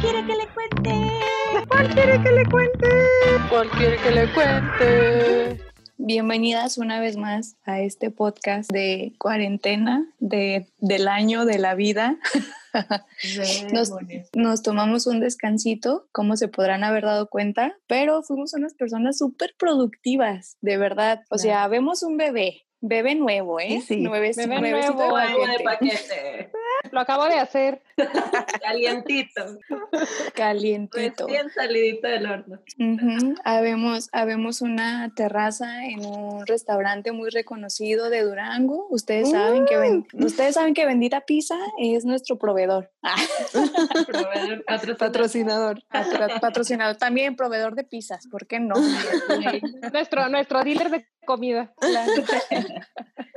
quiere que le cuente? ¿Cuál quiere que le cuente? ¿Cuál quiere que le cuente? Bienvenidas una vez más a este podcast de cuarentena de, del año de la vida. Nos, nos tomamos un descansito, como se podrán haber dado cuenta, pero fuimos unas personas súper productivas, de verdad. O sea, vemos un bebé, bebé nuevo, ¿eh? Sí, sí. Nueve- Bebé nuevecito nuevo, de paquete, de paquete. Lo acabo de hacer. Calientito. calientito. Recién salidito del horno. Ujú, Habemos, habemos una terraza en un restaurante muy reconocido de Durango. Ustedes saben que ven- ustedes saben que Bendita Pizza es nuestro proveedor. Proveedor, patrocinador. Patrocinador. patro- patrocinador, también proveedor de pizzas, ¿por qué no? Nuestro, nuestro dealer de comida.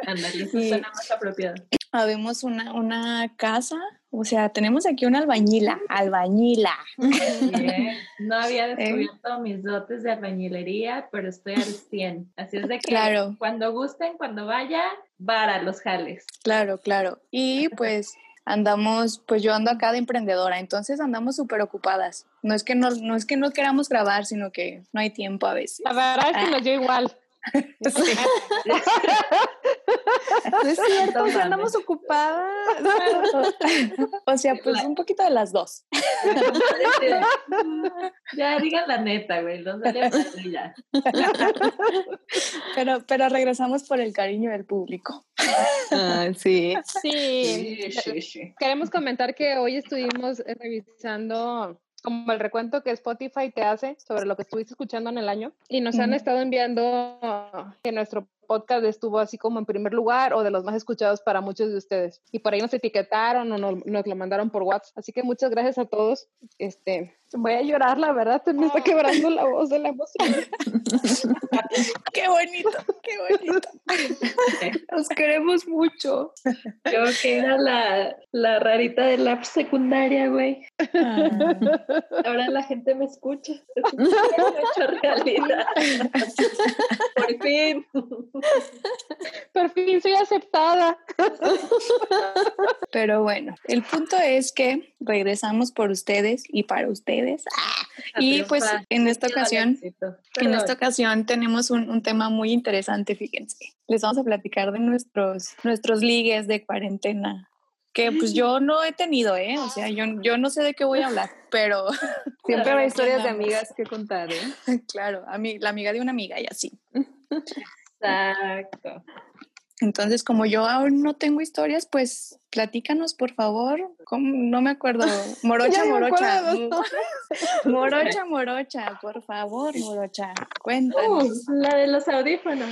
Ándale, eso Sí. suena más apropiado. Habemos una, una casa, o sea, tenemos aquí una albañila, albañila. Bien. No había ¿Eh? descubierto mis dotes de albañilería, pero estoy al 100. Así es de que Claro. cuando gusten, cuando vaya, vara los jales. Claro, claro. Y pues andamos, pues yo ando acá de emprendedora, entonces andamos súper ocupadas. No es que no, no es que no queramos grabar, sino que no hay tiempo a veces. La verdad es que nos dio igual. No es cierto, No si mames. andamos ocupadas. O sea, pues un poquito de las dos. ya, digan la neta, güey. Madre ya. Pero, pero regresamos por el cariño del público. Ah, sí. Sí. Sí, sí, sí. Queremos comentar que hoy estuvimos revisando como el recuento que Spotify te hace sobre lo que estuviste escuchando en el año y nos han estado enviando que nuestro podcast estuvo así como en primer lugar o de los más escuchados para muchos de ustedes. Y por ahí nos etiquetaron o nos, nos lo mandaron por WhatsApp. Así que muchas gracias a todos. Este, voy a llorar, la verdad, me está quebrando la voz de la emoción. Qué bonito, qué bonito. Los queremos mucho. Yo que era la, la rarita de la secundaria, güey. Ahora la gente me escucha. Es un sueño hecho realidad. Por fin. Por fin soy aceptada. Pero bueno, el punto es que regresamos por ustedes y para ustedes. Ah, Y pues en esta ocasión, en esta ocasión tenemos un, un tema muy interesante, fíjense. Les vamos a platicar de nuestros, nuestros ligues de cuarentena. Que pues yo no he tenido, ¿eh? O sea, yo, yo no sé de qué voy a hablar, pero Siempre hay historias de amigas que contar, ¿eh? claro, a mí, la amiga de una amiga y así. Exacto. Entonces, como yo aún no tengo historias, pues platícanos, por favor. ¿Cómo? No me acuerdo. Morocha, morocha. acuerdo. Morocha, morocha, por favor, morocha. Cuéntanos. Uh, la de los audífonos.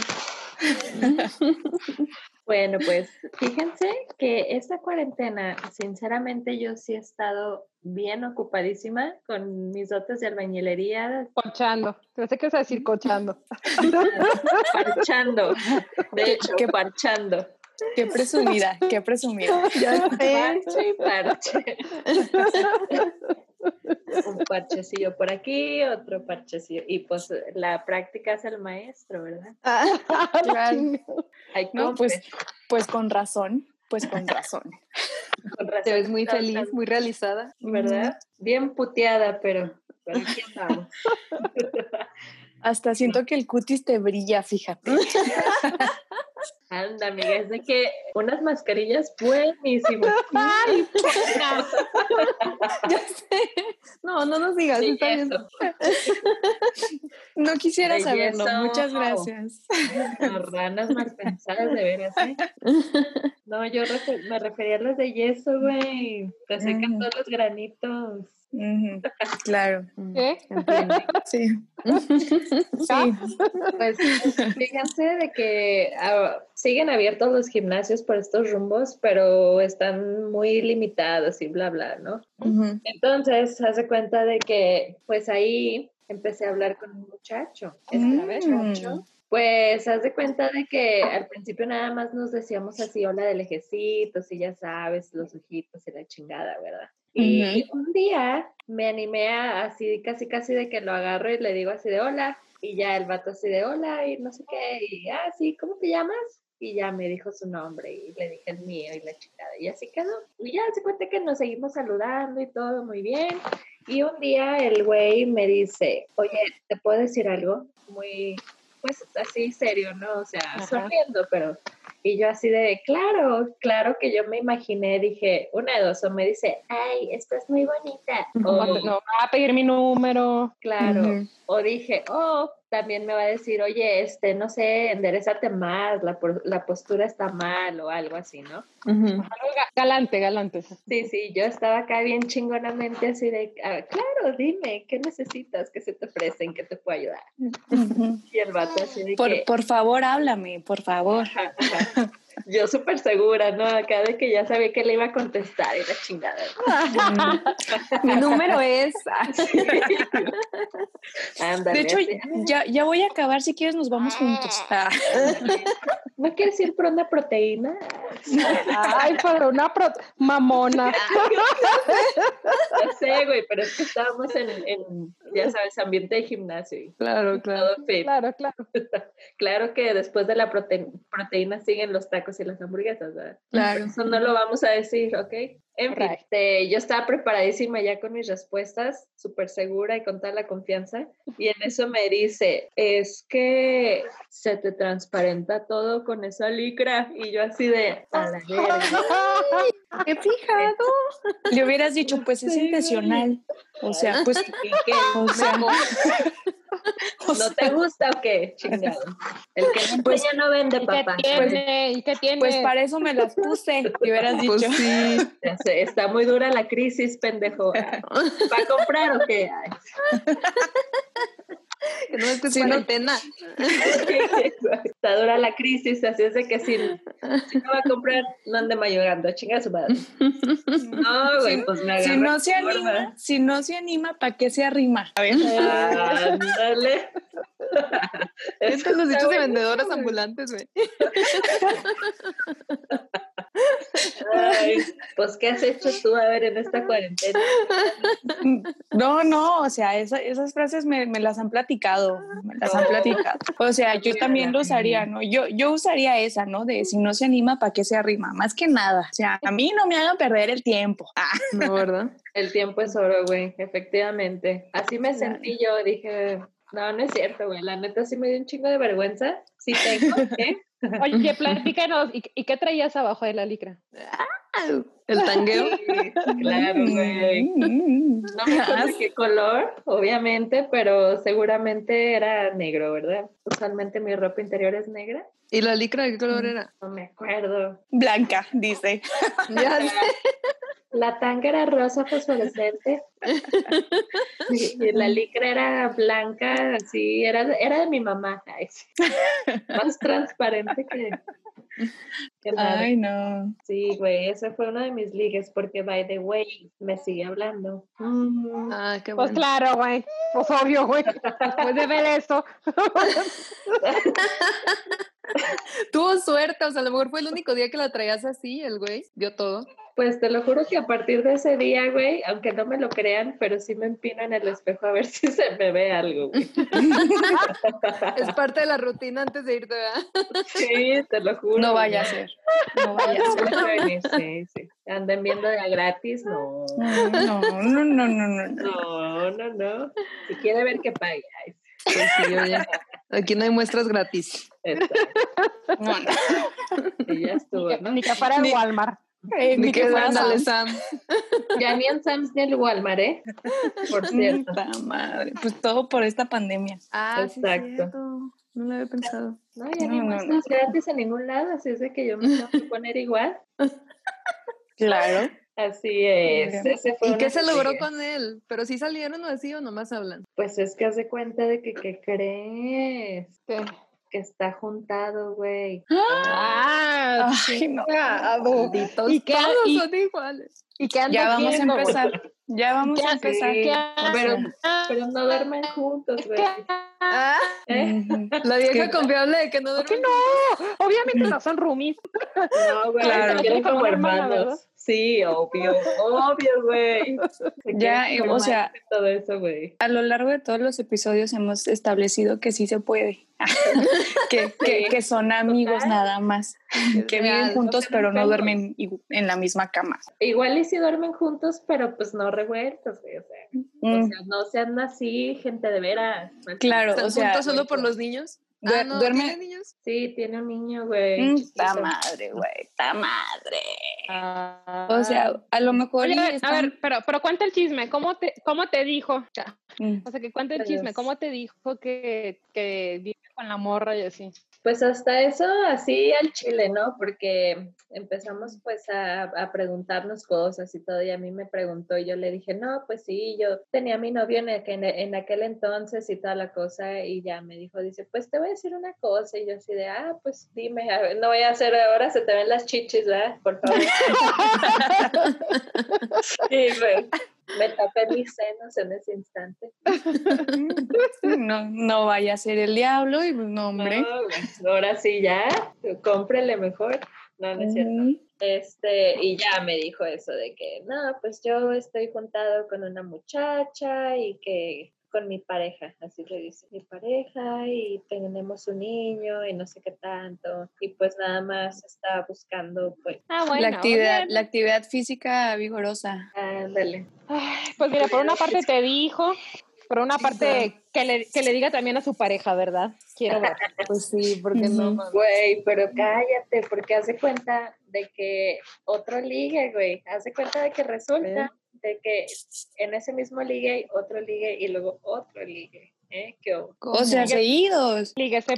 bueno, pues fíjense que esta cuarentena, sinceramente, yo sí he estado bien ocupadísima con mis dotes de albañilería, Cochando. Pensé que ibas a decir cochando. parchando. De hecho, qué- parchando. Qué presumida, qué presumida. Ya sé. Parche y parche. Un parchecillo por aquí, otro parchecillo. Y pues la práctica es el maestro, ¿verdad? Claro. Hay No, pues, pues con razón, pues con razón. Con razón Te ves muy feliz, muy realizada. ¿verdad? Bien puteada, pero, pero aquí andamos. Hasta siento que el cutis te brilla, fíjate. Anda, amiga, es de que unas mascarillas buenísimas. Ay, Ya sé. No, no nos digas, Sí, está bien. No quisiera saberlo. Muchas gracias. Las ranas mal pensadas, de veras, ¿eh? No, yo me refería a las de yeso, güey. Te secan Mm. todos los granitos. Claro, ¿qué? Entiendo. sí. Sí. Pues fíjense de que ah, siguen abiertos los gimnasios por estos rumbos, pero están muy limitados y bla, bla, ¿no? Ujú. Entonces, hace cuenta de que, pues ahí empecé a hablar con un muchacho. Este Mm. muchacho, pues, haz de cuenta de que al principio nada más nos decíamos así, hola de lejecitos, y ya sabes, los ojitos y la chingada, ¿verdad? Y un día me animé a así, casi, casi de que lo agarro y le digo así de hola, y ya el vato así de hola, y no sé qué, y ah, sí, ¿cómo te llamas? Y ya me dijo su nombre y le dije el mío y la chingada. Y así quedó. Y ya se cuenta que nos seguimos saludando y todo muy bien. Y un día el güey me dice, oye, ¿te puedo decir algo? Muy, pues así serio, ¿no? O sea, sonriendo, pero... Y yo así de, claro, claro que yo me imaginé, dije, una de dos, o me dice, ay, estás muy bonita. O no, va a pedir mi número. Claro. O dije, oh, también me va a decir, oye, este, no sé, enderezate más, la, la postura está mal o algo así, ¿no? Galante, galante. Sí, sí, yo estaba acá bien chingonamente así de, ah, claro, dime, ¿qué necesitas que se te ofrecen, que te pueda ayudar? Y el vato así de por, que, por favor, háblame, por favor. Yo súper segura, ¿no? Acá de que ya sabía que le iba a contestar y la chingada. Mi número es... de hecho, ya, ya voy a acabar. Si quieres, nos vamos juntos. Ah. ¿No quieres ir por una proteína? Ay, por una pro mamona. No sé, güey, pero es que estábamos en, en, ya sabes, ambiente de gimnasio. Claro, claro. Claro, claro. claro que después de la proteína siguen los tacos y las hamburguesas, ¿verdad? Claro. Eso no lo vamos a decir, ¿ok? En fin, este, yo estaba preparadísima ya con mis respuestas, súper segura y con toda la confianza. Y en eso me dice, es que se te transparenta todo con esa licra. Y yo así de, a la ¡Qué fijado! Le hubieras dicho, pues es intencional. O sea, pues, o sea, ¿No te gusta o qué? Chingado. El que no pues, no vende, papá. ¿Y qué tiene? ¿Y qué tiene? Pues para eso me las puse, te hubieras pues dicho. sí. Está muy dura la crisis, pendejo. ¿Para comprar o qué? Que no es no Está dura la crisis, así es de que si, si no va a comprar, no ande mayorando, chinga su madre. No, güey, pues me Si no se anima, si no se anima, ¿para qué se arrima? A ver. Ándale. Es que los dichos de vendedoras ambulantes, güey. Ay, pues, ¿qué has hecho tú, a ver, en esta cuarentena? No, no, o sea, esas frases me, me, las han platicado, me las han platicado. O sea, yo también lo usaría, ¿no? Yo, yo usaría esa, ¿no? De si no se anima, ¿para qué se arrima? Más que nada. O sea, a mí no me hagan perder el tiempo. Ah. No, ¿verdad? El tiempo es oro, güey, efectivamente. Así me sentí yo, dije, no, no es cierto, güey. La neta sí me dio un chingo de vergüenza. Sí tengo, ¿eh? Oye, platícanos, ¿y, ¿y, qué traías abajo de la licra? ¿El tangueo? claro, güey. No me acuerdo qué color, obviamente, pero seguramente era negro, ¿verdad? Usualmente mi ropa interior es negra. ¿Y la licra de qué color era? No me acuerdo. Blanca, dice. ya La tanga era rosa fosforescente y la licra era blanca, así, era, era de mi mamá. Más transparente que, Ay, no. Sí, güey, ese fue uno de mis ligues porque, by the way, me sigue hablando. Mm. Ah, qué pues bueno. Pues claro, güey. Pues obvio, güey. Después de ver esto. Tuvo suerte, o sea, a lo mejor fue el único día que la traías así, el güey, dio todo. Pues te lo juro que a partir de ese día, güey, aunque no me lo crean, pero sí me empino en el espejo a ver si se me ve algo, güey. es parte de la rutina antes de irte, ¿verdad? Sí, te lo juro. No vaya a ser. No vaya a ser. Sí, sí. Anden viendo de a gratis, no. No, no, no, no, no. No, no, no. Si quiere ver que pague. Sí, sí, Aquí no hay muestras gratis. No, no. Y ya estuvo, ¿no? Ni que para el Walmart. Eh, ni, que fueran a Sam. Ya ni en Sam's ni el Walmart, ¿eh? Por cierto. madre. Pues todo por esta pandemia. Ah, exacto. no lo había pensado. No, ya no, ni muestras gratis en ningún lado, así es de que yo me tengo que poner igual. Claro. Así es. Ese fue ¿Y qué se logró con él? ¿Pero sí salieron o así o nomás hablan? Pues es que hace cuenta de que, ¿qué crees? ¿Qué? Que está juntado, güey. ¡Ah! Ay, no. ¿Y qué, todos y, son iguales. ¿Y qué Ya vamos a empezar. Ya vamos a empezar. pero, pero no duermen juntos, güey. Ah, ¿Eh? La vieja confiable de que no duermen. no? Obviamente no son roomies. No, güey, claro. quieren como hermanos. Sí, obvio, obvio, güey. Ya, o sea, todo eso, güey. A lo largo de todos los episodios hemos establecido que sí se puede. que, que, que, son amigos nada más. Que viven juntos, pero no duermen en la misma cama. Igual y si duermen juntos, pero pues no revueltos, güey. O sea. O mm. sea, no sean así, gente de veras. Claro, o sea, solo por los niños. Ah, no, ¿Tiene niños? Sí, tiene un niño, güey. Mm, está madre, güey. Está madre. Ah. o sea, a lo mejor. A ver, pero, pero cuenta el chisme. ¿Cómo te, cómo te dijo? Mm. O sea, que cuenta el chisme. ¿Cómo te dijo que, que vive con la morra y así? Pues hasta eso así al chile, ¿no? Porque empezamos pues a, a, preguntarnos cosas y todo, y a mí me preguntó y yo le dije, no, pues sí, yo tenía a mi novio en, en, aquel entonces y toda la cosa, y ya me dijo, dice, pues te voy a decir una cosa, y yo así de, ah, pues dime, no voy a hacer ahora, se te ven las chichis, ¿verdad? Por favor. sí, güey me tapé mis senos en ese instante. No, no vaya a ser el diablo y pues, no, hombre. ahora sí ya, cómprele mejor. No, no es cierto. Este, y ya me dijo eso de que, no, pues yo estoy juntado con una muchacha y que con mi pareja, así le dice, mi pareja y tenemos un niño y no sé qué tanto y pues nada más está buscando pues ah, la actividad la actividad física vigorosa. Ándale. pues mira, por una parte te dijo, por una parte que le, que le diga también a su pareja, ¿verdad? Quiero ver. pues sí, porque no, güey, pero cállate, porque hace cuenta de que otro ligue, güey, hace cuenta de que resulta de que en ese mismo ligue otro ligue y luego otro ligue. ¿eh? O sea, seguidos.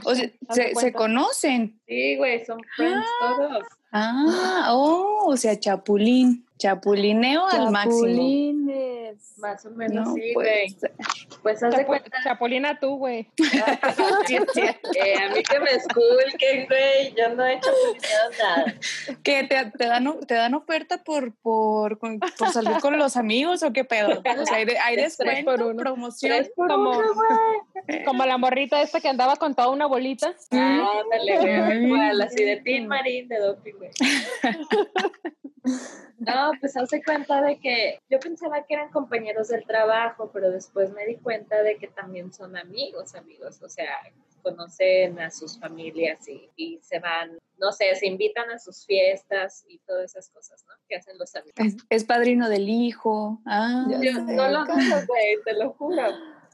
o se, se, conocen. Sí, güey, son friends ah. todos. Ah, oh, o sea, chapulín. Chapulineo al máximo. Más o menos, sí, güey. Pues haz de cuenta. Chapulina tú, güey. eh, a mí que me esculquen, güey. Yo no he chapulineado nada. ¿Que te, te, dan, te dan oferta por, por, por salir con los amigos o qué pedo? O sea, hay, hay descuento, por uno. promoción. Por como, uno, como la morrita esta que andaba con toda una bolita. Ah, dale, güey. Igual, así de Tin Marín de doping, güey. No, pues hace cuenta de que yo pensaba que eran compañeros del trabajo, pero después me di cuenta de que también son amigos, amigos, o sea, conocen a sus familias y, y se van, no sé, se invitan a sus fiestas y todas esas cosas, ¿no? Que hacen los amigos. Es, padrino del hijo. Ah, yo no lo dudo, güey, te lo juro.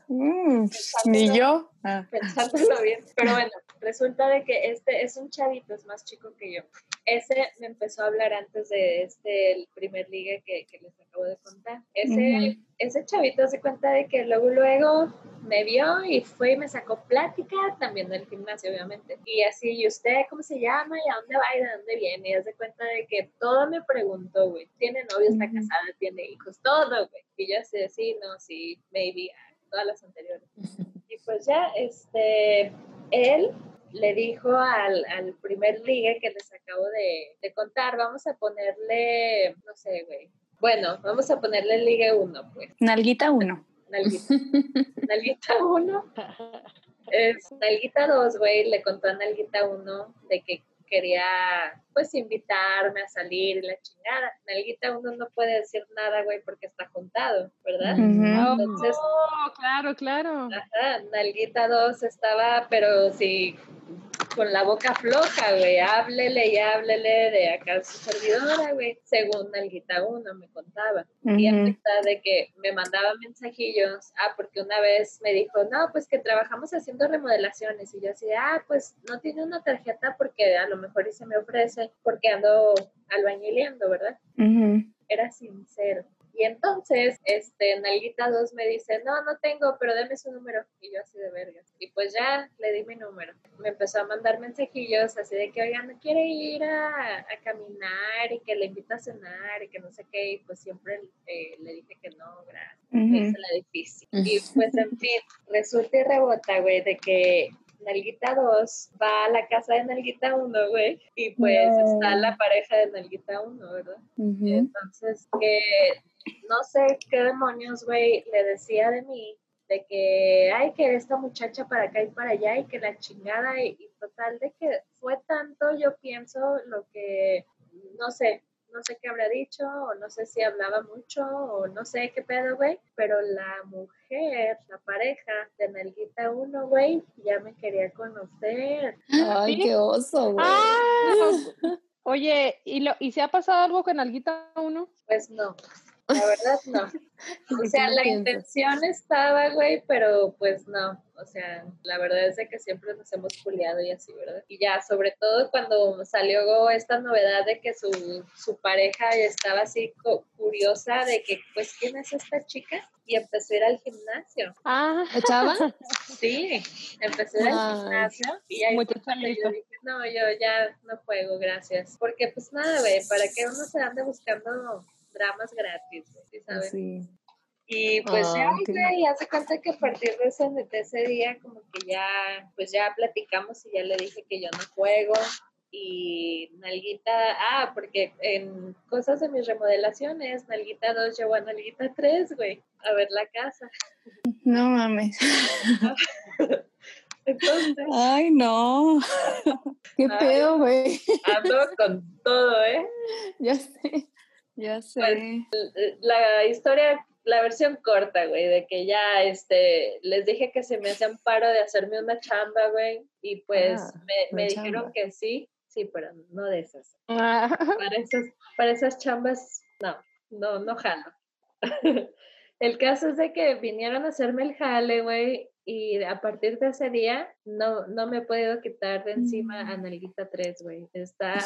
Mm, ni yo. Ah. Pensándolo bien. Pero bueno, resulta de que este es un chavito, es más chico que yo. Ese me empezó a hablar antes de este, el primer ligue que, que les acabo de contar. Ese, ese chavito se cuenta de que luego, luego me vio y fue y me sacó plática también del gimnasio, obviamente. Y así, ¿y usted cómo se llama? ¿Y a dónde va? ¿Y de dónde viene? Y hace cuenta de que todo me preguntó, güey. ¿Tiene novio? ¿Está casada? ¿Tiene hijos? Todo, güey. Y yo así, sí, no, sí, maybe todas las anteriores. Y pues ya, este, él le dijo al, al primer ligue que les acabo de, de, contar, vamos a ponerle, no sé, güey. Bueno, vamos a ponerle ligue 1, pues. Nalguita 1. Nalguita. Nalguita 1. Es, Nalguita 2, güey, le contó a Nalguita 1 de que quería pues invitarme a salir y la chingada. Nalguita uno no puede decir nada, güey, porque está juntado, ¿verdad? Entonces, oh, claro, claro. Ajá, Nalguita 2 estaba, pero sí, con la boca floja, güey, háblele y háblele de acá su servidora, güey, según Nalguita 1 me contaba. Y hasta de que me mandaba mensajillos, ah, porque una vez me dijo, no, pues que trabajamos haciendo remodelaciones, y yo así, ah, pues no tiene una tarjeta porque a lo mejor y se me ofrece, porque ando albañileando, ¿verdad? Era sincero. Y entonces, este, Nalguita 2 me dice, no, no tengo, pero deme su número. Y yo así de vergas. Y pues ya le di mi número. Me empezó a mandar mensajillos así de que, oigan, ¿no quiere ir a, caminar y que le invito a cenar y que no sé qué? Y pues siempre eh, le dije que no, gracias. Es la difícil. Y pues en fin, resulta y rebota, güey, de que Nalguita 2 va a la casa de Nalguita 1, güey, y pues está la pareja de Nalguita 1, ¿verdad? entonces, que no sé qué demonios, güey, le decía de mí, de que, ay, que esta muchacha para acá y para allá y que la chingada y, total de que fue tanto, yo pienso, lo que, no sé, no sé qué habrá dicho, o no sé si hablaba mucho, o no sé qué pedo, güey, pero la mujer, la pareja de Nalguita 1, güey, ya me quería conocer. Ay, qué oso, güey. Ah, oye, ¿y, lo, ¿y se ha pasado algo con Nalguita 1? Pues no. La verdad, no. O sea, la intención estaba, güey, pero pues no. O sea, la verdad es de que siempre nos hemos culiado y así, ¿verdad? Y ya, sobre todo cuando salió esta novedad de que su, su pareja estaba así curiosa de que, pues, ¿quién es esta chica? Y empezó a ir al gimnasio. Ah, ¿echaba? Sí, empecé a ir al gimnasio y ahí fue cuando yo dije, no, yo ya no juego, gracias. Porque pues nada, güey, ¿para qué uno se ande buscando dramas gratis, ¿sí sabes? Sí. Y pues ya, güey, hace cuenta que a partir de ese, de ese día como que ya, pues ya platicamos y ya le dije que yo no juego y Nalguita, ah, porque en cosas de mis remodelaciones, Nalguita 2 llevó a Nalguita 3, güey, a ver la casa. No mames. Entonces. Ay, no. Qué pedo, güey. Ando con todo, ¿eh? Ya sé. Ya pues, sé. la historia, la versión corta, güey, de que ya, este, les dije que se me hacían paro de hacerme una chamba, güey, y pues ah, me, dijeron que sí, sí, pero no de esas. Ah. Para, esas para esas chambas, no, no, no jalo. el caso es de que vinieron a hacerme el jale, güey, y a partir de ese día no, no me he podido quitar de encima a mm. Nalguita 3, güey. Está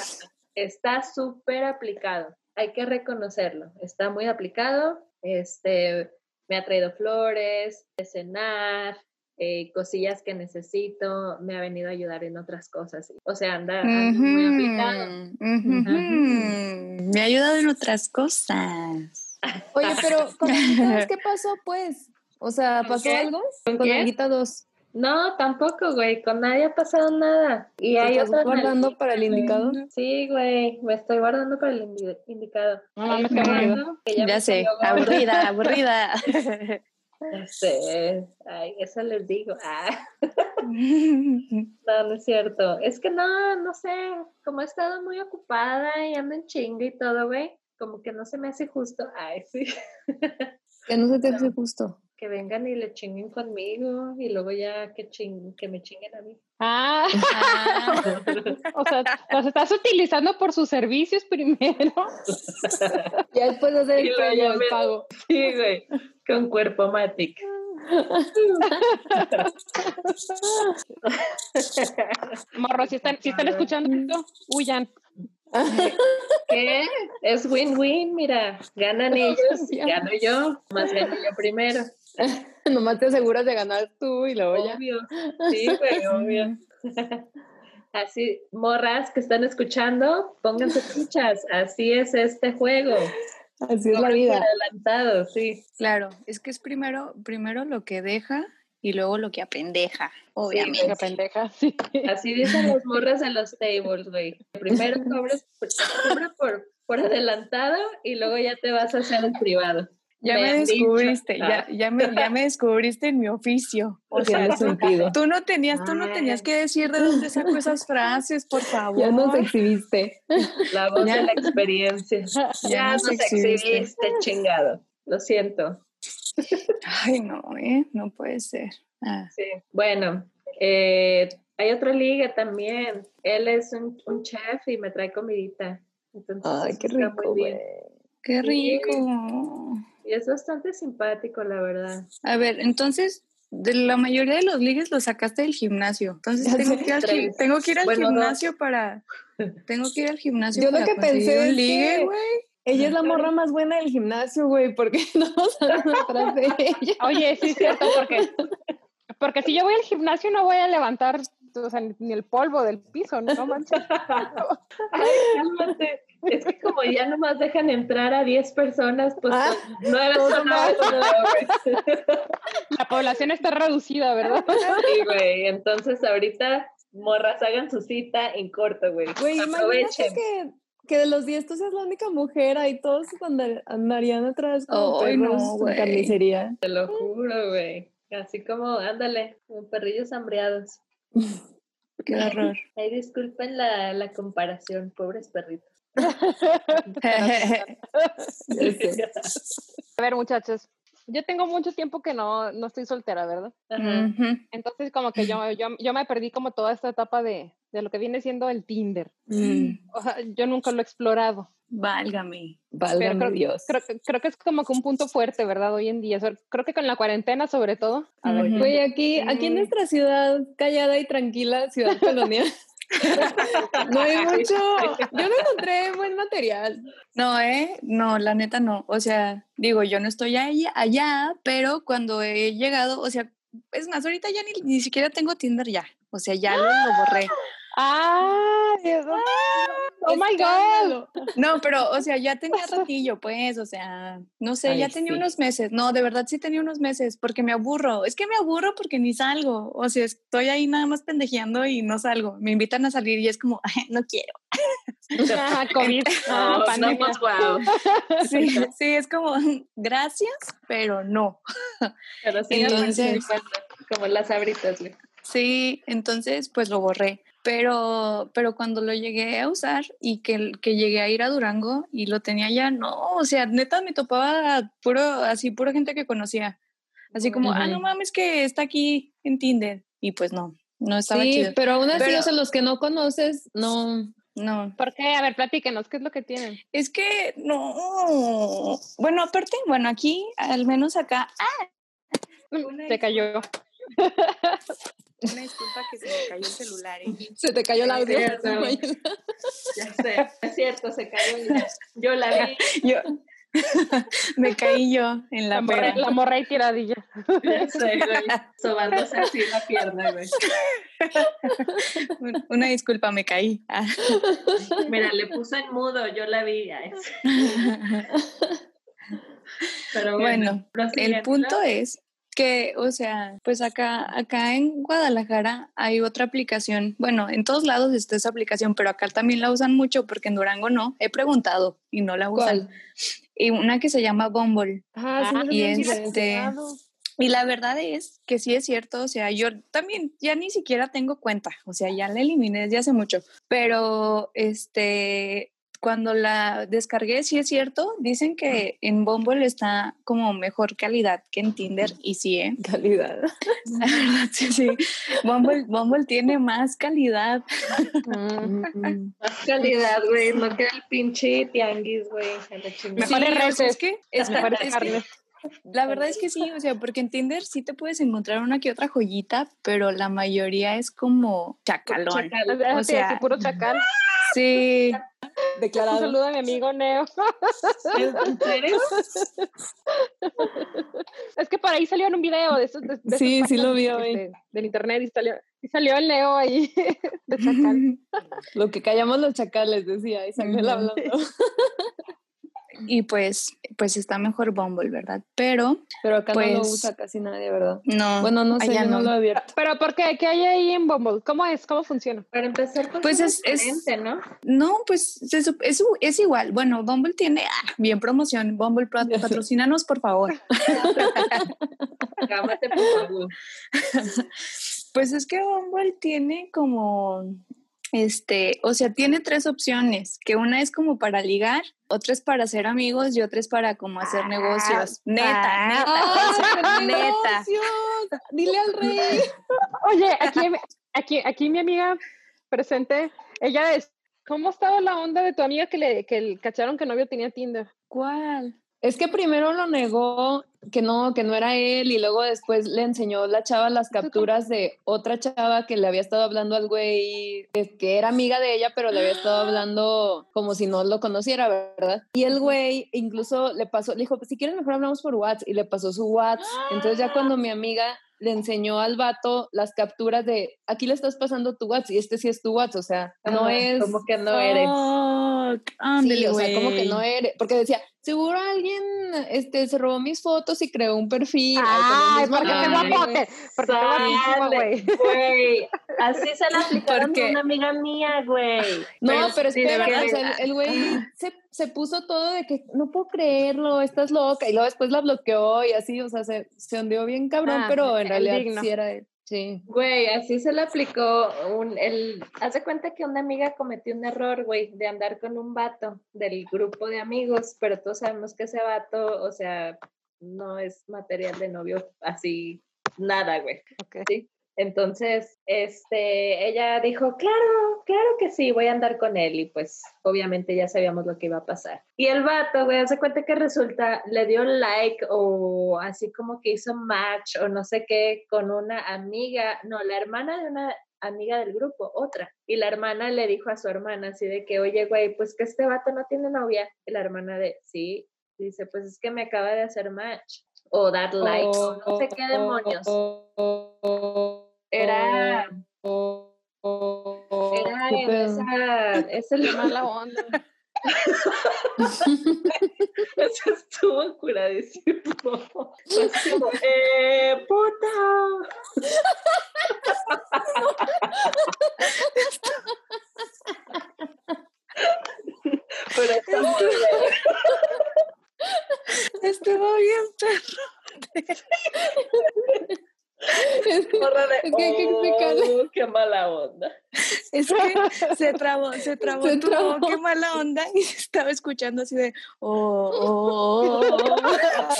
está súper aplicado hay que reconocerlo. Está muy aplicado. Este, me ha traído flores, de cenar, eh, cosillas que necesito, me ha venido a ayudar en otras cosas. O sea, anda, muy aplicado. Me ha ayudado en otras cosas. Oye, pero qué pasó, pues? O sea, ¿pasó algo? Con, con 2. No, tampoco, güey. Con nadie ha pasado nada. Y hay estás guardando para el indicado? Sí, güey. Me estoy guardando para el indicado. No, no, ya, sé. Aburrida, aburrida. Ya sé. Ay, eso les digo. Ah. No, no es cierto. Es que no, no sé. Como he estado muy ocupada y ando en chinga y todo, güey. Como que no se me hace justo. Ay, sí. Que no se te hace justo que vengan y le chinguen conmigo y luego ya que, que me chinguen a mí. Ah, o sea, los estás utilizando por sus servicios primero. ya después de hacer el, el pago. Sí, güey, con cuerpo matic. Morro, si están, si están escuchando esto, huyan. ¿Qué? Es win-win, mira, ganan ellos, gano yo, más gano yo primero. Nomás te aseguras de ganar tú y luego obvio. Sí, güey, obvio. Así, morras que están escuchando, pónganse fichas. Así es este juego. Así es la vida. Adelantado, sí. Claro, es que es primero, primero lo que deja y luego lo que apendeja, obviamente. Sí, apendeja, sí. Así dicen las morras en los tables, güey. Primero cobras, por, por adelantado y luego ya te vas a hacer el privado. Ya me, descubriste, ya, ya, me, ya me descubriste en mi oficio. O sea, sentido. Tú no tenías, tú no tenías que decir de dónde saco esas frases, por favor. Ya nos exhibiste. La voz de la experiencia. Ya, nos, exhibiste. chingado. Lo siento. Ay, no, ¿eh? No puede ser. Ah. Sí. Bueno, eh, hay otra liga también. Él es un, un, chef y me trae comidita. Entonces, Ay, qué rico, güey. Qué rico. Y es bastante simpático, la verdad. A ver, entonces, de la mayoría de los ligues los sacaste del gimnasio. Entonces tengo que, ir al, tengo que ir al gimnasio para. Tengo que ir al gimnasio Yo lo que pensé un ligue, güey. Ella es la morra más buena del gimnasio, güey, porque no salimos atrás de ella. Oye, sí es cierto, porque, porque si yo voy al gimnasio no voy a levantar o sea, ni el polvo del piso, no manches. Ay, cálmate. Es que como ya nomás dejan entrar a 10 personas, pues ah, no era nada. La población está reducida, ¿verdad? Sí, güey. Entonces ahorita morras hagan su cita en corto, güey. Güey, imagínate que, que de los 10 tú seas la única mujer y todos cuando andarían atrás como oh, no, carnicería. Te lo juro, güey. Así como, ándale, como perrillos hambreados. Qué horror. Ay, disculpen la, la comparación, pobres perritos. A ver, muchachos, yo tengo mucho tiempo que no, no estoy soltera, ¿verdad? Entonces, como que yo, yo, yo, me perdí como toda esta etapa de, de lo que viene siendo el Tinder. Mm. O sea, yo nunca lo he explorado. Válgame, válgame creo, Dios. Creo, que es como que un punto fuerte, ¿verdad? Hoy en día. Creo que con la cuarentena, sobre todo. A aquí, aquí en nuestra ciudad callada y tranquila, ciudad colonial. No hay mucho. Yo no encontré buen material. No, ¿eh? No, la neta no. O sea, digo, yo no estoy allá, allá pero cuando he llegado, o sea, es más, ahorita ya ni, ni siquiera tengo Tinder ya. O sea, ya lo, borré. ¡Ah! Dios, ¡Oh, my God! No, pero, o sea, ya tenía ratillo, pues, o sea, no sé, ya tenía unos meses. No, de verdad sí tenía unos meses, porque me aburro. Es que me aburro porque ni salgo. O sea, estoy ahí nada más pendejeando y no salgo. Me invitan a salir y es como, no quiero. Ah, COVID. Ah, wow. Sí, sí, es como, gracias, pero no. Pero sí, entonces, como las abritas, Sí, entonces pues lo borré. Pero, pero cuando lo llegué a usar y que, que llegué a ir a Durango y lo tenía ya, no, o sea, neta me topaba puro, así, pura gente que conocía. Así como, ah, no mames que está aquí en Tinder. Y pues no, no estaba sí, pero aún así, o sea, los que no conoces, no, no. ¿Por qué? A ver, platíquenos, ¿qué es lo que tienen? Es que no. Bueno, aparte, bueno, aquí, al menos acá. ¡Ah! Se cayó. Una disculpa que se me cayó el celular. ¿eh? Se te cayó el audio. ya sé, es cierto, se cayó. Yo la vi. Yo, me caí yo en la, la La morra y tiradilla. Ya sé, güey. Sobándose así la pierna, güey. Una disculpa, me caí. Mira, le puso en mudo, yo la vi. Pero bueno, bueno el punto es que, o sea, pues acá, acá en Guadalajara hay otra aplicación, bueno, en todos lados está esa aplicación, pero acá también la usan mucho porque en Durango no, he preguntado y no la usan. Y una que se llama Bumble. Ah, y este... Y la verdad es que sí es cierto, o sea, yo también ya ni siquiera tengo cuenta, o sea, ya la eliminé desde hace mucho, pero este, cuando la descargué, sí es cierto, dicen que en Bumble está como mejor calidad que en Tinder y sí, ¿eh? Calidad. sí, sí. Bumble, Bumble tiene más calidad. más calidad, güey, no que el pinche tianguis, güey. Mejores redes. Es que, es, la verdad es que sí, o sea, porque en Tinder sí te puedes encontrar una que otra joyita, pero la mayoría es como chacalón. O sea, puro chacal. Sí. Declarado. Un saludo a mi amigo Neo. Es que por ahí salió en un video de, esos, de, Sí, sí lo vi hoy. Este, del internet y salió, y salió el Neo ahí de chacal. Lo que callamos los chacales, decía, y salió hablando. Y pues, pues está mejor Bumble, ¿verdad? Pero. Pero acá no lo pues usa casi nadie, ¿verdad? No. Bueno, no sé, yo no. lo he abierto. Pero ¿por qué? ¿Qué hay ahí en Bumble? ¿Cómo es? ¿Cómo funciona? Para empezar, pues, pues es, es, ¿no? No, pues es, es, igual. Bueno, Bumble tiene ah, bien promoción. Bumble, patrocínanos, por favor. Cámate, por favor. Pues es que Bumble tiene como este, o sea, tiene tres opciones, que una es como para ligar, otra es para ser amigos y otra es para como hacer negocios. Ah, neta, neta, neta. Dile al rey. Oye, aquí, aquí, aquí mi amiga presente, ella es, ¿cómo estaba la onda de tu amiga que le que cacharon que novio tenía Tinder? ¿Cuál? Es que primero lo negó que no, que no era él y luego después le enseñó la chava las capturas de otra chava que le había estado hablando al güey, que era amiga de ella, pero le había estado hablando como si no lo conociera, ¿verdad? Y el güey incluso le pasó, le dijo, si quieres mejor hablamos por WhatsApp y le pasó su WhatsApp. Entonces ya cuando mi amiga le enseñó al vato las capturas de aquí le estás pasando tu WhatsApp y este sí es tu WhatsApp, o sea, no es como que no eres. sí, o sea, como que no eres, porque decía, seguro alguien este se robó mis fotos y creó un perfil. Ay, porque te guapote, porque te güey. Güey, así se la aplicaron a una amiga mía, güey. No, pero, es que de verdad, el güey se, se puso todo de que no puedo creerlo, estás loca, y luego después la bloqueó y así, o sea, se, se hundió bien cabrón, ah, pero en realidad sí era él. Sí. Güey, así se le aplicó un, el, haz de cuenta que una amiga cometió un error, güey, de andar con un vato del grupo de amigos, pero todos sabemos que ese vato, o sea, no es material de novio así, nada, güey. Okay. Entonces, este, ella dijo, claro, claro que sí, voy a andar con él y pues obviamente ya sabíamos lo que iba a pasar. Y el vato, güey, hace cuenta que resulta, le dio like o así como que hizo match o no sé qué con una amiga, no, la hermana de una amiga del grupo, otra. Y la hermana le dijo a su hermana así de que, oye, güey, pues que este vato no tiene novia. Y la hermana de, sí, dice, pues es que me acaba de hacer match o dar likes, no sé qué demonios. Era. Era en esa. Es el mala onda. Eso estuvo curadísimo. Como, ¡eh, puta! Pero estuvo bien. Estuvo bien, perro. Es que, es que hay que explicarle. Oh, qué mala onda. Es que se trabó, se trabó, se trabó. qué mala onda y estaba escuchando así de oh, oh,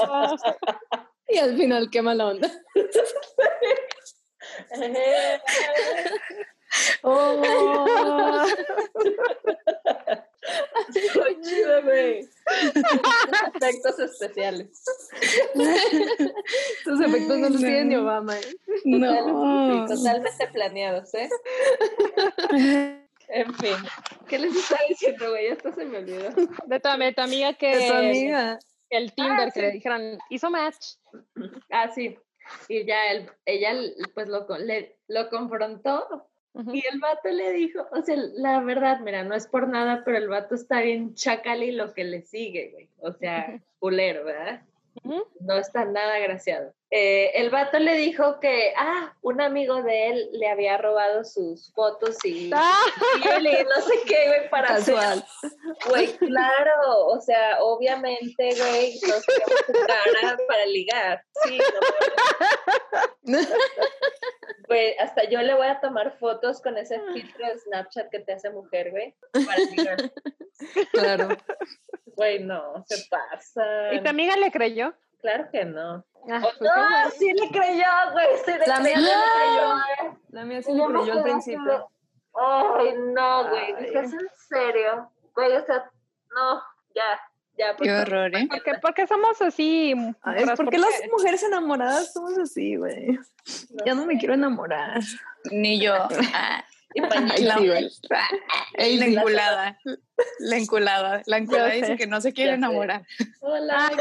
oh. y al final qué mala onda. oh. efectos especiales. Tus efectos no los tiene ni Obama. ¿eh? No. Totalmente planeados, ¿eh? En fin, ¿qué les estaba diciendo, güey? Esto se me olvidó. De tu, de tu amiga que. De tu amiga. El Tinder ah, que le dijeron, hizo match. Ah, sí. Y ya él, ella, pues lo, le, lo confrontó y el vato le dijo, o sea, la verdad, mira, no es por nada, pero el vato está bien chacal y lo que le sigue, güey. O sea, culero, ¿verdad? No está nada agraciado. Eh, el vato le dijo que, ah, un amigo de él le había robado sus fotos y, ¡Ah! y, no sé qué, güey, para Casual. Güey, claro, o sea, obviamente, güey, no su cara para ligar. Sí, no, Güey, hasta yo le voy a tomar fotos con ese filtro de Snapchat que te hace mujer, güey. Claro. Güey, no, se pasa. ¿Y tu amiga le creyó? Claro que no. Ah, pues no, sí le creyó, güey. Sí le la mía sí le creyó. La mía sí le creyó al principio. Ay, no, güey. ¿Es en serio? Güey, o sea, no, ya. Ya, Qué horror, ¿eh? Porque, porque somos así. Ay, ¿Por qué las mujeres enamoradas somos así, güey? ya no me quiero enamorar. Ni yo. Ah. Y la, la enculada. La enculada. La enculada dice que no se quiere enamorar. Hola.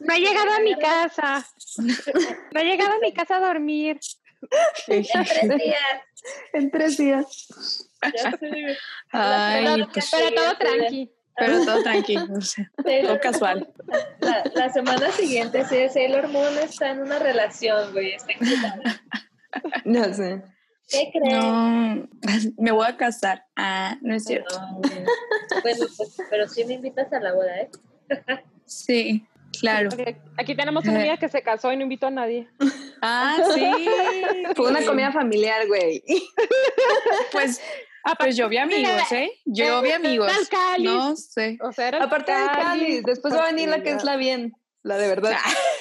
no ha llegado a mi casa. No ha llegado a mi casa a dormir. En tres días. En tres días. Ay, pues, pero, todo tranqui. Pero todo tranqui, todo casual. La, la, semana siguiente, sí, Sailor Moon está en una relación, güey, está No sé. ¿Qué crees? No, me voy a casar. Ah, no es cierto. bueno, pues, pero sí me invitas a la boda, ¿eh? sí, claro. Aquí tenemos una amiga que se casó y no invitó a nadie. Ah, sí. Fue una comida familiar, güey. Pues Ah, pues yo vi amigos, ¿eh? Yo vi amigos. No sé. O sea, Aparte de Cali, después va a venir la que es la bien, la de verdad.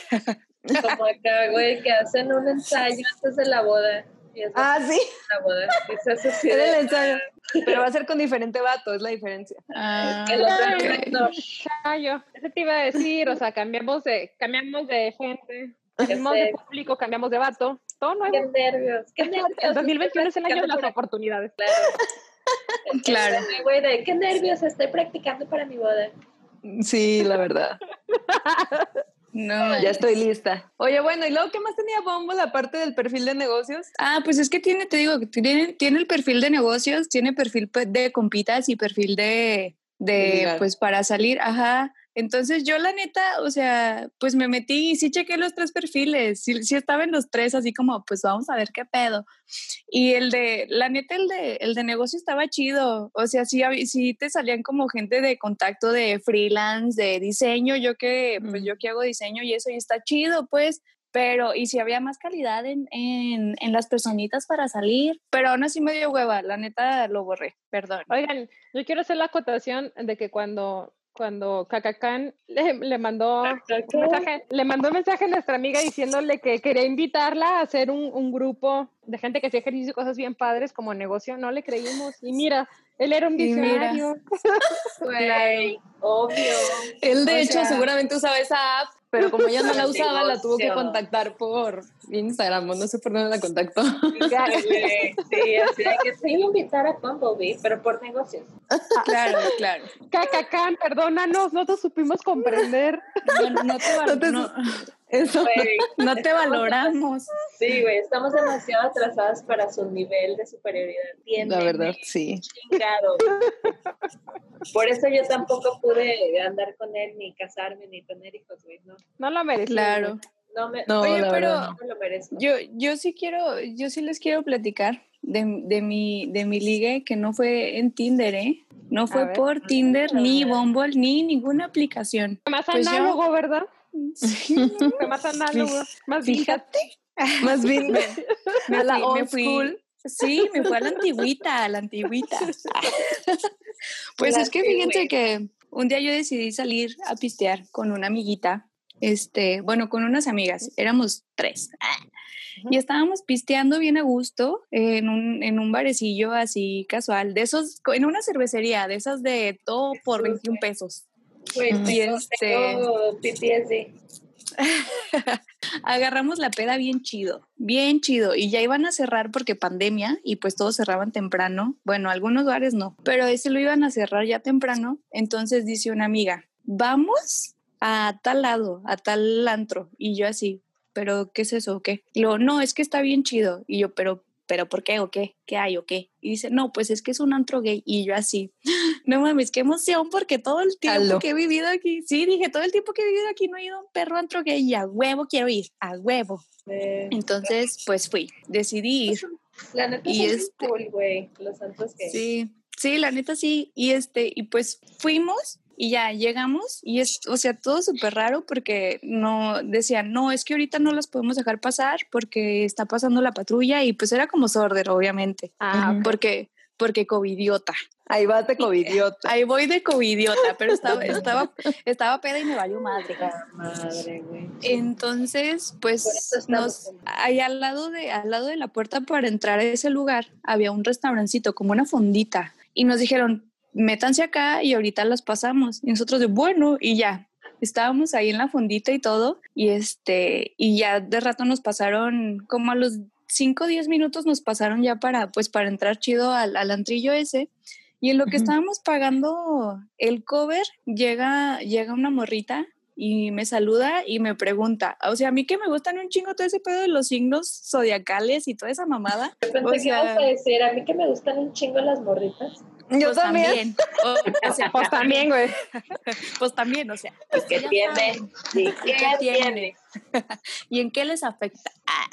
Como acá, güey, que hacen un ensayo antes de la boda. Ah, sí. La boda. Es el ensayo. Pero va a ser con diferente vato, es la diferencia. Ah, el otro ensayo. Eso te iba a decir, o sea, cambiamos de, cambiamos de gente. Cambiamos de público, cambiamos de vato. Todo nuevo. Qué nervios, qué nervios. El 2021 es el año de las oportunidades. Claro. claro. Güey, de qué nervios, estoy practicando para mi boda. Sí, la verdad. No, ya estoy lista. Oye, bueno, ¿y luego qué más tenía Bombo la parte del perfil de negocios? Ah, pues es que tiene, te digo, tiene, tiene el perfil de negocios, tiene perfil pues, de compitas y perfil de, de pues para salir, ajá. Entonces yo la neta, o sea, pues me metí y sí chequé los tres perfiles, sí, sí, estaba en los tres así como, pues vamos a ver qué pedo. Y el de, la neta, el de, el de negocio estaba chido, o sea, sí, sí te salían como gente de contacto de freelance, de diseño, yo que, pues yo que hago diseño y eso, y está chido, pues, pero y si había más calidad en, en, en, las personitas para salir, pero aún así me dio hueva, la neta lo borré, perdón. Oigan, yo quiero hacer la acotación de que cuando cuando Cacacán le, mandó un mensaje, le mandó un mensaje a nuestra amiga diciéndole que quería invitarla a hacer un, un grupo de gente que hacía ejercicio y cosas bien padres como negocio, no le creímos. Y mira, él era un visionario. Güey, obvio. Él de hecho seguramente usaba esa app pero como ella no la usaba, la tuvo que contactar por Instagram, no sé por dónde la contactó. Sí, así que se invitar a Bumblebee, pero por negocios. Claro, claro. Cacacán, perdónanos, no te supimos comprender. No, no te, no eso, no te valoramos. Sí, güey, estamos demasiado atrasadas para su nivel de superioridad. La verdad, sí. Chingado. Por eso yo tampoco pude andar con él, ni casarme, ni tener hijos, güey, ¿no? No lo merecí. Claro. No, me, no, Oye, pero no lo merezco. Yo, yo sí quiero, yo sí les quiero platicar de, de, mi, de mi ligue que no fue en Tinder, ¿eh? No fue por Tinder, ni Bumble, ni ninguna aplicación. Más pues análogo, ¿verdad? Sí. más análogo. Más Fíjate. Más bien. Me, la me fui, Sí, me fue a la antigüita, a la antigüita. pues es que fíjense que un día yo decidí salir a pistear con una amiguita, este, bueno, con unas amigas, éramos tres. Y estábamos pisteando bien a gusto en un, en un barecillo así casual, de esos, en una cervecería, de esas de todo por 21 pesos. Pues y este, agarramos la peda bien chido, bien chido. Y ya iban a cerrar porque pandemia y pues todos cerraban temprano. Bueno, algunos bares no, pero ese lo iban a cerrar ya temprano. Entonces dice una amiga, vamos a tal lado, a tal antro. Y yo así, pero ¿qué es eso qué? Y luego, no, es que está bien chido. Y yo, pero ¿pero por qué o qué? ¿Qué hay o qué? Y dice, no, pues es que es un antro gay. Y yo así, no mames, qué emoción, porque todo el tiempo que he vivido aquí, sí, dije, todo el tiempo que he vivido aquí no he ido a un perro antro gay y a huevo quiero ir, a huevo. Entonces, pues fui, decidí ir. La neta y es este, cool, güey, los antros gay. Sí, sí, la neta sí. Y este, y pues fuimos y ya llegamos y es, o sea, todo súper raro porque no decían, no, es que ahorita no las podemos dejar pasar porque está pasando la patrulla y pues era como sorder, obviamente. Ah, porque, porque covidiota. Ahí vas de covidiota. Ahí voy de covidiota, pero estaba, estaba, estaba peda y me valió madre. Madre, güey. Entonces, pues nos, ahí al lado de, al lado de la puerta para entrar a ese lugar había un restaurancito, como una fondita. Y nos dijeron, métanse acá y ahorita las pasamos. Y nosotros de, bueno, y ya, estábamos ahí en la fondita y todo, y este, y ya de rato nos pasaron, como a los 5 o 10 minutos nos pasaron ya para, pues, para entrar chido al, al antrillo ese. Y en lo que estábamos pagando el cover, llega, llega una morrita y me saluda y me pregunta, o sea, a mí que me gustan un chingo todo ese pedo de los signos zodiacales y toda esa mamada. Pensé o sea, que a decir, a mí que me gustan un chingo las morritas. Yo pues también. O, sea, pues también, güey. Pues también, o sea. Pues que tiene. Sí, ¿qué, tiene? ¿Y en qué les afecta? Ah,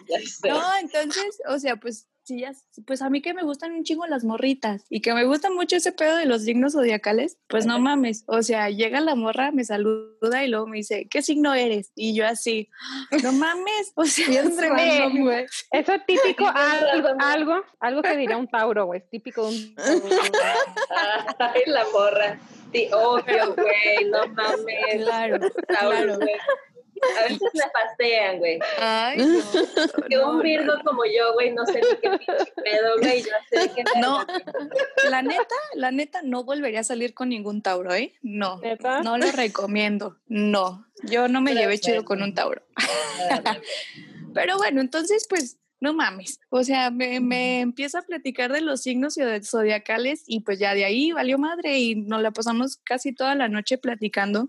no, entonces, o sea, pues sí, pues a mí que me gustan un chingo las morritas y que me gusta mucho ese pedo de los signos zodiacales, pues no mames, o sea, llega la morra, me saluda y luego me dice, ¿qué signo eres? Y yo así, no mames, o sea, es güey. Eso es típico, algo, algo, algo que diría un Tauro, güey, típico de un Ay, la morra. Sí, obvio, güey, no mames. Claro, claro. A veces me pasean, güey. Ay, no. Que un Virgo como yo, güey, no sé ni qué pedo, güey, yo sé qué No, la neta, la neta, no volvería a salir con ningún Tauro, ¿eh? No, no lo recomiendo, no. Yo no me llevé chido con un Tauro. Pero bueno, entonces, pues, no mames. O sea, me, me, empieza a platicar de los signos zodiacales y pues ya de ahí valió madre y nos la pasamos casi toda la noche platicando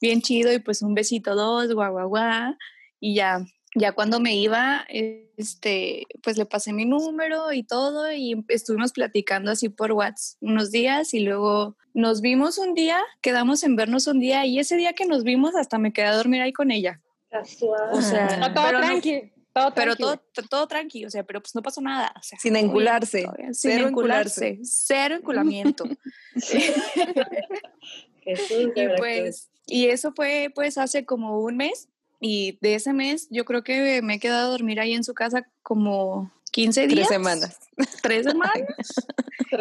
bien chido y pues un besito dos, guau, guau, guau. Y ya, ya cuando me iba, este, pues le pasé mi número y todo y estuvimos platicando así por WhatsApp unos días y luego nos vimos un día, quedamos en vernos un día y ese día que nos vimos hasta me quedé a dormir ahí con ella. Casual. O sea, todo tranqui. Todo pero todo, todo tranqui, o sea, pero pues no pasó nada. O sea, sin encularse. sin encularse. Cero enculamiento. y pues, y eso fue pues hace como un mes y de ese mes yo creo que me he quedado a dormir ahí en su casa como 15 días. Tres semanas. Tres semanas.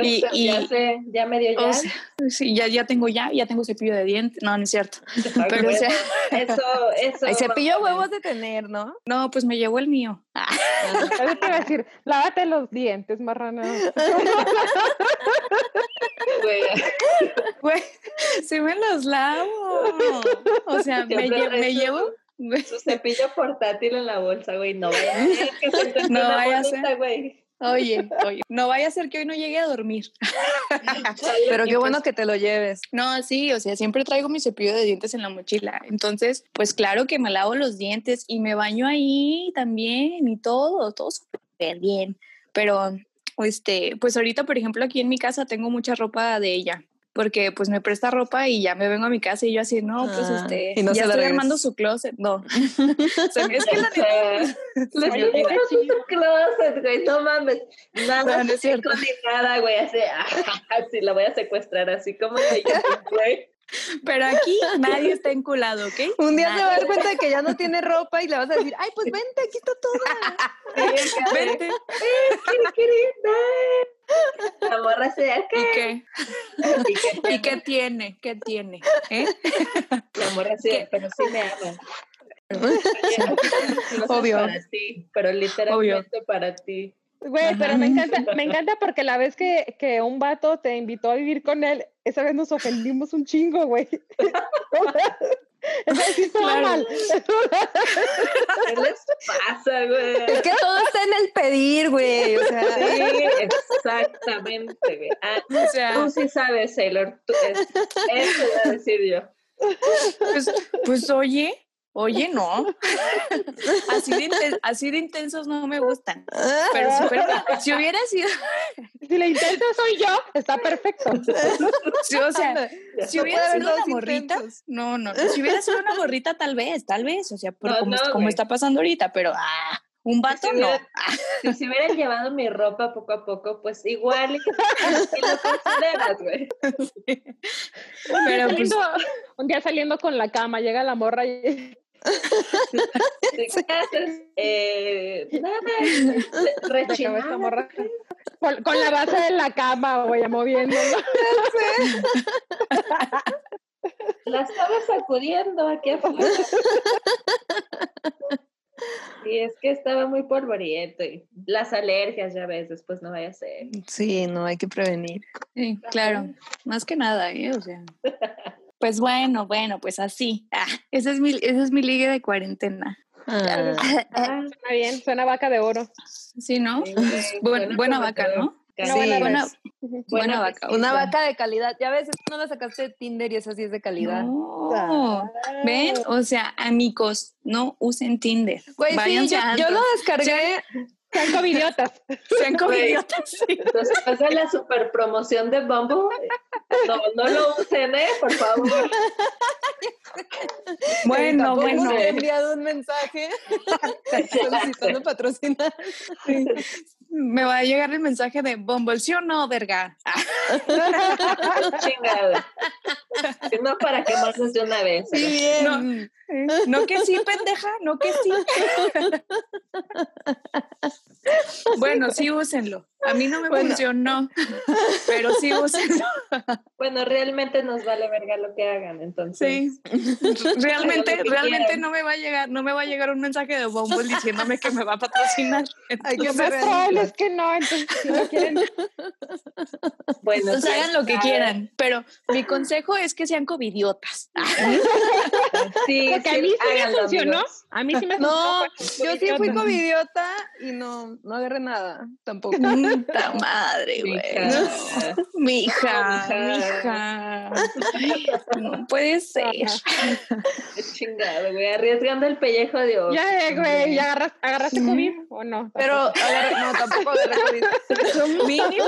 y, ya sé, ya medio ya. sí, ya, ya tengo ya, ya tengo cepillo de dientes. No, no es cierto. Pero o sea, eso, eso. Hay cepillo huevos de tener, ¿no? No, pues me llevó el mío. Ah. te iba a decir, lávate los dientes, marrana. Güey, sí me los lavo. O sea, me, me llevo su cepillo portátil en la bolsa, güey. No vaya a ser que se no vaya a ser. güey. Oye, oye, no vaya a ser que hoy no llegue a dormir. Pero qué bueno que te lo lleves. No, sí, o sea, siempre traigo mi cepillo de dientes en la mochila. Entonces, pues claro que me lavo los dientes y me baño ahí también y todo, todo súper bien. Pero, este, pues ahorita, por ejemplo, aquí en mi casa tengo mucha ropa de ella porque pues me presta ropa y ya me vengo a mi casa y yo así, no, pues ah, este, ya estoy armando su closet. No. es que la neta. su closet, güey, no mames. Nada, no, es cierto. ni nada, güey, así, la voy a secuestrar, así como güey. Pero aquí nadie está enculado, ¿ok? Un día se va a dar cuenta de que ya no tiene ropa y le vas a decir, ay, pues vente, aquí está todo. vente. Eh, La morra se ¿Y qué? ¿Y qué, tiene? ¿Qué tiene? ¿Eh? La morra se pero sí me ama. Obvio. Para ti, pero literalmente para ti. Güey, pero me encanta, me encanta porque la vez que, que un vato te invitó a vivir con él, esa vez nos ofendimos un chingo, güey. Esa sí claro. mal. ¿Qué les pasa, güey? Es que todo está en el pedir, güey. O sea. Sí, exactamente, güey. Ah, o sea, tú sí sabes, Sailor. Tú, es, eso voy a decir yo. Pues, pues oye, Oye, no. así, de así de intensos no me gustan. Pero super, si hubiera sido. Si la intensa soy yo, está perfecto. Sí, o sea, si hubiera sido una morrita. No, no. Si hubiera sido una morrita, tal vez, tal vez. O sea, como, como está pasando ahorita, pero. Ah, un vato no. Si se hubieran llevado mi ropa poco a poco, pues igual y lo consideras, güey. Pero pues, un día saliendo con la cama, llega la morra y eh, nada, con, con, la base de la cama, voy a moviéndolo. La estaba sacudiendo aquí afuera. Y es que estaba muy polvoriento y las alergias, ya ves, después no vaya a ser. Sí, no hay que prevenir. Sí, claro, más que nada, ¿eh? O sea. Pues bueno, bueno, pues así. Ah, ese es mi, ese es mi liga de cuarentena. Ah. ah. suena bien, suena vaca de oro. Sí, ¿no? buena vaca, ¿no? Sí, buena, buena, vaca. Una vaca de calidad. Ya ves, no la sacaste de Tinder y esa sí es de calidad. No. Ven, o sea, amigos, no usen Tinder. Güey, sí, yo, lo descargué. Sean covidiotas. Sean covidiotas, sí. Después de la super promoción de Bumble, no, no lo usen, ¿eh? Por favor. Bueno, bueno. He enviado un mensaje solicitando patrocinar. Sí me va a llegar el mensaje de Bumble, ¿sí o no, verga? Chingada. No para que más de una vez. Sí, bien. No, que sí, pendeja, no que sí. bueno, sí, úsenlo. A mí no me funcionó, pero sí úsenlo. bueno, realmente nos vale verga lo que hagan, entonces. Sí. Realmente, realmente no me va a llegar, no me va a llegar un mensaje de Bumble diciéndome que me va a patrocinar. Hay que es que no, entonces si no quieren. Bueno, entonces hagan lo que quieran, pero mi consejo es que sean covidiotas. sí, Porque a mí sí me funcionó. A mí sí me funcionó. No, yo sí fui covidiota y no, no agarré nada, tampoco. Puta madre, güey. Mi hija, mi hija. No puede ser. Qué chingado, güey. Arriesgando el pellejo de oro. Ya, güey, ¿ya agarraste COVID o no? Pero, agarré, no, tampoco agarré COVID. Mínimo,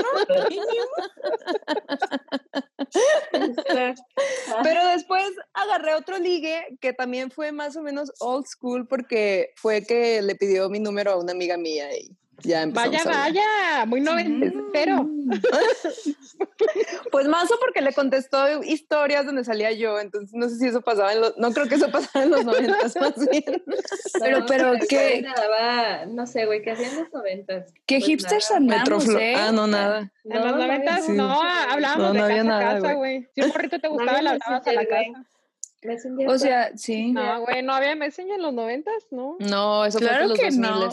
mínimo. Pero después agarré otro ligue que también fue más o menos old school porque fue que le pidió mi número a una amiga mía y ya empezamos Vaya, vaya, muy noventero. pues Mazo porque le contestó historias donde salía yo, entonces no sé si eso pasaba en los, no creo que eso pasaba en los noventas más bien. pero, pero, ¿qué? no sé, güey, ¿qué hacían en los noventas? ¿Qué pues hipsters andamos, eh? Ah, no, nada. En los noventas, no, hablábamos de casa a casa, güey. Si un morrito te gustaba, le hablabas a la casa. Messenger o sea, sí. No, güey, no había Messenger en los noventas, ¿no? No, eso claro fue los que 2000. No,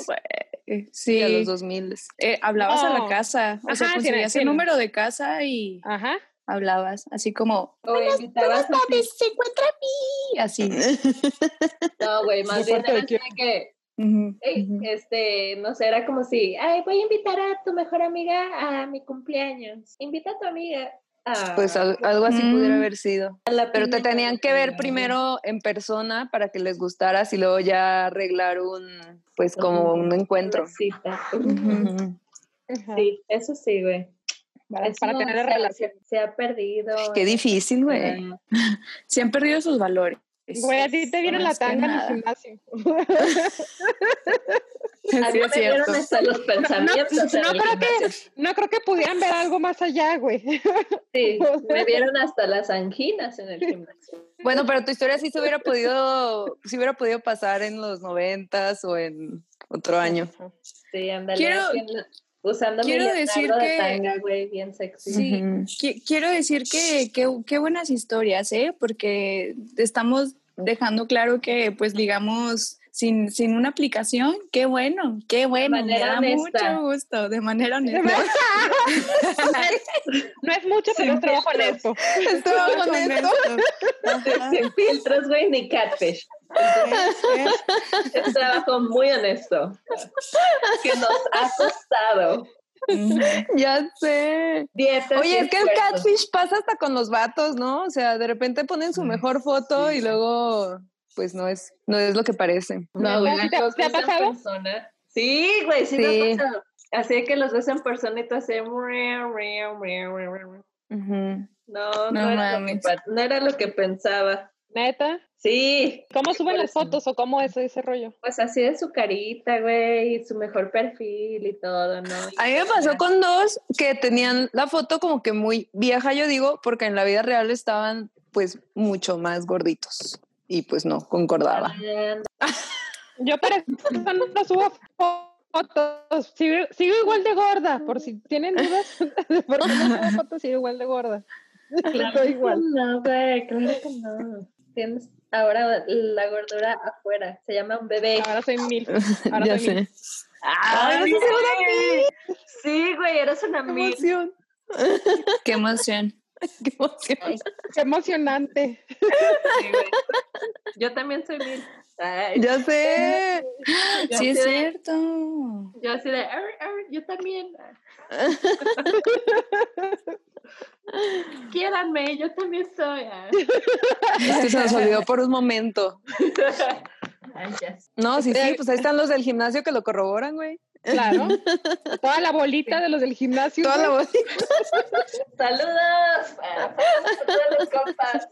Sí. A los 2000. Eh, hablabas a la casa, o sea, conseguías el número de casa y Ajá. hablabas, así como, buenas, tardes, se encuentra mí, así. no, güey, más bien era que, este, no sé, era como si, ay, voy a invitar a tu mejor amiga a mi cumpleaños, invita a tu amiga, pues algo así pudiera haber sido. Pero te tenían que ver primero en persona para que les gustaras y luego ya arreglar un, pues como un encuentro. Sí, eso sí, güey. Para, tener relación. Se, ha perdido. Qué difícil, güey. Se han perdido sus valores. Güey, a ti te viene la tanga en el gimnasio. A mí me vieron hasta los pensamientos. No, creo que, no creo que pudieran ver algo más allá, güey. Sí, me vieron hasta las anginas en el gimnasio. Bueno, pero tu historia sí se hubiera podido, sí hubiera podido pasar en los noventas o en otro año. Sí, ándale. Quiero, usando quiero decir que, tanga, güey, bien sexy. Sí, quiero decir que qué buenas historias, ¿eh? Porque estamos dejando claro que, pues, digamos, sin, sin una aplicación, qué bueno, qué bueno, me da mucho gusto, de manera honesta. no es mucho, pero es trabajo honesto. Es trabajo honesto. Sin filtros, güey, ni catfish. es trabajo muy honesto. Que nos ha costado. Ya sé. Oye, es que el catfish pasa hasta con los vatos, ¿no? O sea, de repente ponen su mejor foto y luego pues no es, no es lo que parece. No, güey, ¿te, ha pasado? Sí, güey, sí, sí. Así que los ves en persona y tú haces... No, no, no, era no era lo que pensaba. ¿Neta? Sí. ¿Cómo suben las fotos o cómo es ese rollo? Pues así de su carita, güey, su mejor perfil y todo, ¿no? a mí me pasó con dos que tenían la foto como que muy vieja, yo digo, porque en la vida real estaban pues mucho más gorditos y pues no, concordaba. Yo para eso no subo fotos, sigo, igual de gorda, por si tienen dudas, por qué no subo fotos, sigo igual de gorda. Claro igual. no, güey, claro que no. Tienes ahora la gordura afuera, se llama un bebé. Ahora soy mil. Ahora ya soy sé. ¡Ay, sí, sí, güey, eres una Qué emoción. Qué emoción. Qué emoción. Qué emocionante. Yo también soy mil. ya sé. sí, es cierto. Yo así de, yo también. Quédame, yo también soy. Es que se nos olvidó por un momento. No, sí, sí, pues ahí están los del gimnasio que lo corroboran, güey. Claro. Toda la bolita de los del gimnasio. Toda la bolita. Saludos a todos los compas.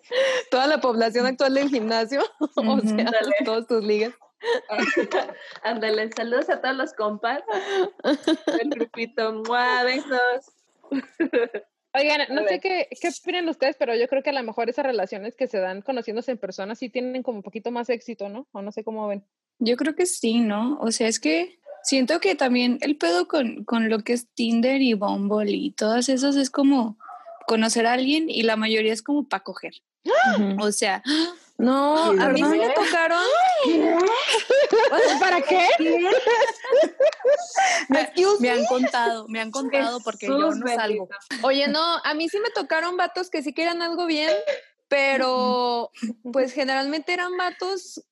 Toda la población actual del gimnasio. O sea, todos tus ligas. Ándale, saludos a todos los compas. El grupito, ¡mua! Besos. Oigan, no sé qué, qué opinan ustedes, pero yo creo que a lo mejor esas relaciones que se dan conociéndose en persona sí tienen como un poquito más éxito, ¿no? O no sé cómo ven. Yo creo que sí, ¿no? O sea, es que siento que también el pedo con, con lo que es Tinder y Bumble y todas esas es como conocer a alguien y la mayoría es como para coger. O sea, no, a mí me tocaron. ¿Para qué? me, han contado, me han contado porque yo no salgo. Oye, no, a mí sí me tocaron vatos que sí querían algo bien, pero pues generalmente eran vatos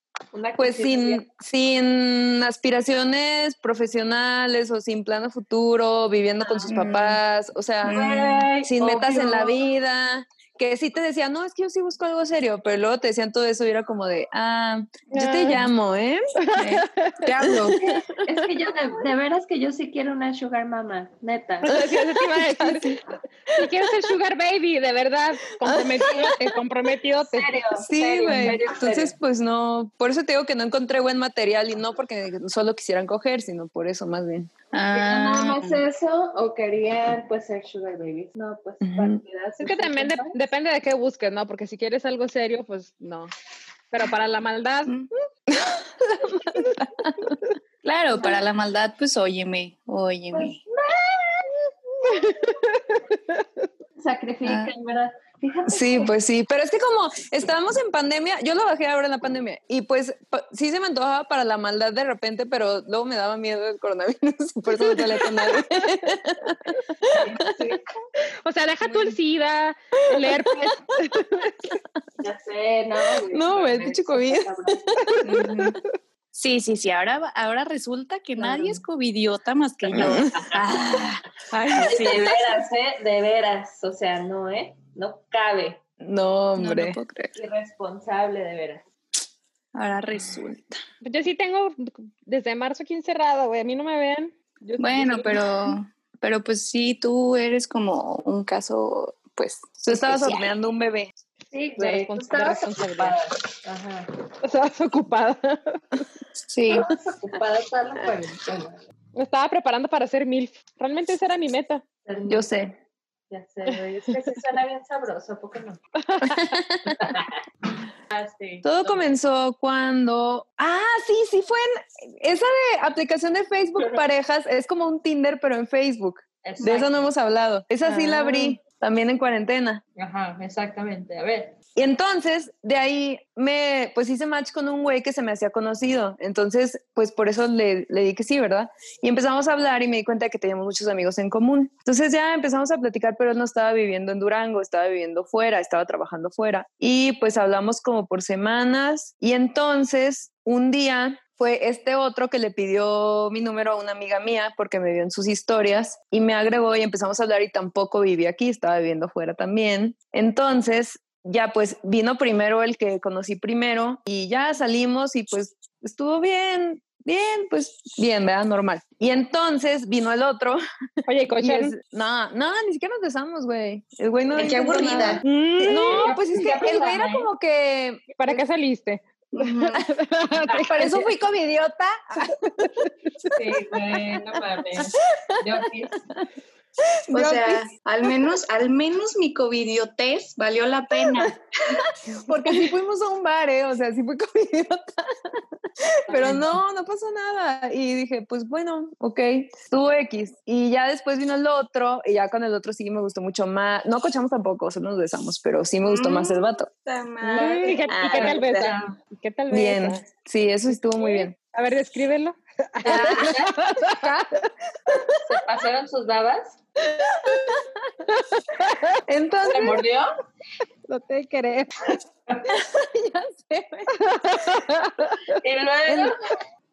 pues sin, sin aspiraciones profesionales o sin plan futuro, viviendo con sus papás, o sea, sin metas en la vida que sí te decían, no, es que yo sí busco algo serio, pero luego te decían todo eso y era como de, ah, yo te llamo, ¿eh? te hablo. Es que yo, de, veras que yo sí quiero una sugar mama, neta. Si quieres ser sugar baby, de verdad, comprometidote, comprometidote. Serio, sí, güey. Entonces, pues no, por eso te digo que no encontré buen material y no porque solo quisieran coger, sino por eso más bien. Nada ah. más eso o querían pues ser sugar babies? No, pues Es que también depende de qué busques, ¿no? Porque si quieres algo serio, pues no. Pero para la maldad. Mm. claro, para la maldad, pues óyeme, óyeme. Pues, Sacrifican, ah. ¿verdad? Sí, pues sí, pero es que como estábamos en pandemia, yo lo bajé ahora en la pandemia y pues sí se me antojaba para la maldad de repente, pero luego me daba miedo el coronavirus por eso con nadie. O sea, deja tu el SIDA, el herpes. Ya sé, no. No, güey, pinche COVID. Sí, sí, sí. Ahora, ahora resulta que nadie es covidiota más que yo. Ah, ay, sí. De veras, ¿eh? De veras. O sea, no, ¿eh? No cabe. No, hombre. No, Irresponsable, de veras. Ahora resulta. Yo sí tengo desde marzo aquí encerrado, güey. A mí no me ven. bueno, pero, pero pues sí, tú eres como un caso, pues. Tú estabas horneando un bebé. Sí, güey. Tú estabas ocupada. Ajá. Estabas ocupada. Sí. Estabas ocupada toda la cuarentena. Me estaba preparando para hacer mil. Realmente esa era mi meta. Yo sé. Ya sé, güey. Es que se suena bien sabroso, ¿por qué no? ah, sí. Todo comenzó cuando. Ah, sí, sí, fue en. Esa de aplicación de Facebook Parejas es como un Tinder, pero en Facebook. De eso no hemos hablado. Esa sí la abrí ah. también en cuarentena. Ajá, exactamente. A ver. Y entonces, de ahí me, pues hice match con un güey que se me hacía conocido. Entonces, pues por eso le, le di que sí, ¿verdad? Y empezamos a hablar y me di cuenta de que teníamos muchos amigos en común. Entonces ya empezamos a platicar, pero él no estaba viviendo en Durango, estaba viviendo fuera, estaba trabajando fuera. Y pues hablamos como por semanas. Y entonces, un día fue este otro que le pidió mi número a una amiga mía porque me vio en sus historias y me agregó y empezamos a hablar y tampoco vivía aquí, estaba viviendo fuera también. Entonces ya pues vino primero el que conocí primero y ya salimos y pues estuvo bien, bien, pues bien, ¿verdad? Normal. Y entonces vino el otro. Oye, coche. No, no, ni siquiera nos besamos, güey. El güey no. Qué aburrida. No, pues es que el güey era como que. ¿Para qué saliste? Por eso fui comidiota. sí, güey, no mames. Yo O sea, al menos, al menos mi covidiotez valió la pena. Porque sí fuimos a un bar, ¿eh? O sea, sí fui covidiota. Pero no, no pasó nada. Y dije, pues bueno, ok, tuvo X. Y ya después vino el otro, y ya con el otro sí me gustó mucho más. No cochamos tampoco, solo nos besamos, pero sí me gustó más el vato. ¿Y qué, tal besa? ¿Qué tal besa? Bien, sí, eso estuvo muy bien. A ver, descríbelo. ¿Se pasaron sus babas? Entonces, ¿Se mordió? No te crees. ya sé. ¿Y luego?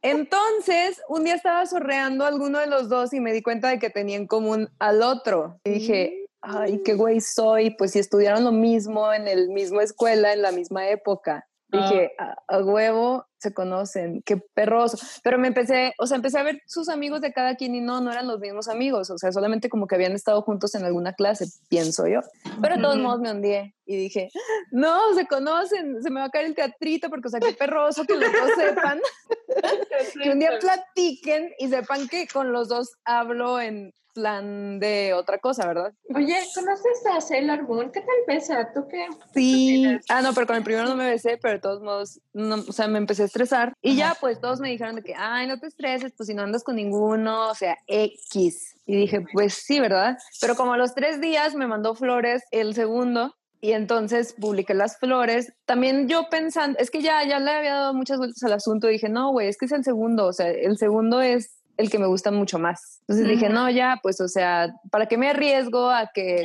Entonces, un día estaba sorreando a alguno de los dos y me di cuenta de que tenía en común al otro. Y dije, ay, qué güey soy. Pues si estudiaron lo mismo en el mismo escuela, en la misma época. Dije, a, huevo se conocen, qué perroso. Pero me empecé, o sea, empecé a ver sus amigos de cada quien y no, no eran los mismos amigos. O sea, solamente como que habían estado juntos en alguna clase, pienso yo. Pero de todos modos me hundí y dije, no, se conocen, se me va a caer el teatrito porque, o sea, qué perroso que los dos sepan. que un día platiquen y sepan que con los dos hablo en plan de otra cosa, ¿verdad? Oye, ¿conoces a Sailor Moon? ¿Qué tal besa? ¿Tú qué? Sí. Ah, no, pero con el primero no me besé, pero de todos modos, no, o sea, me empecé a estresar. Y ya, pues todos me dijeron de que, ay, no te estreses, pues si no andas con ninguno, o sea, X. Y dije, pues sí, ¿verdad? Pero como a los tres días me mandó flores el segundo, y entonces publiqué las flores. También yo pensando, es que ya, ya le había dado muchas vueltas al asunto. Dije, no, güey, es que es el segundo. O sea, el segundo es el que me gusta mucho más. Entonces dije, no, ya, pues, o sea, ¿para qué me arriesgo a que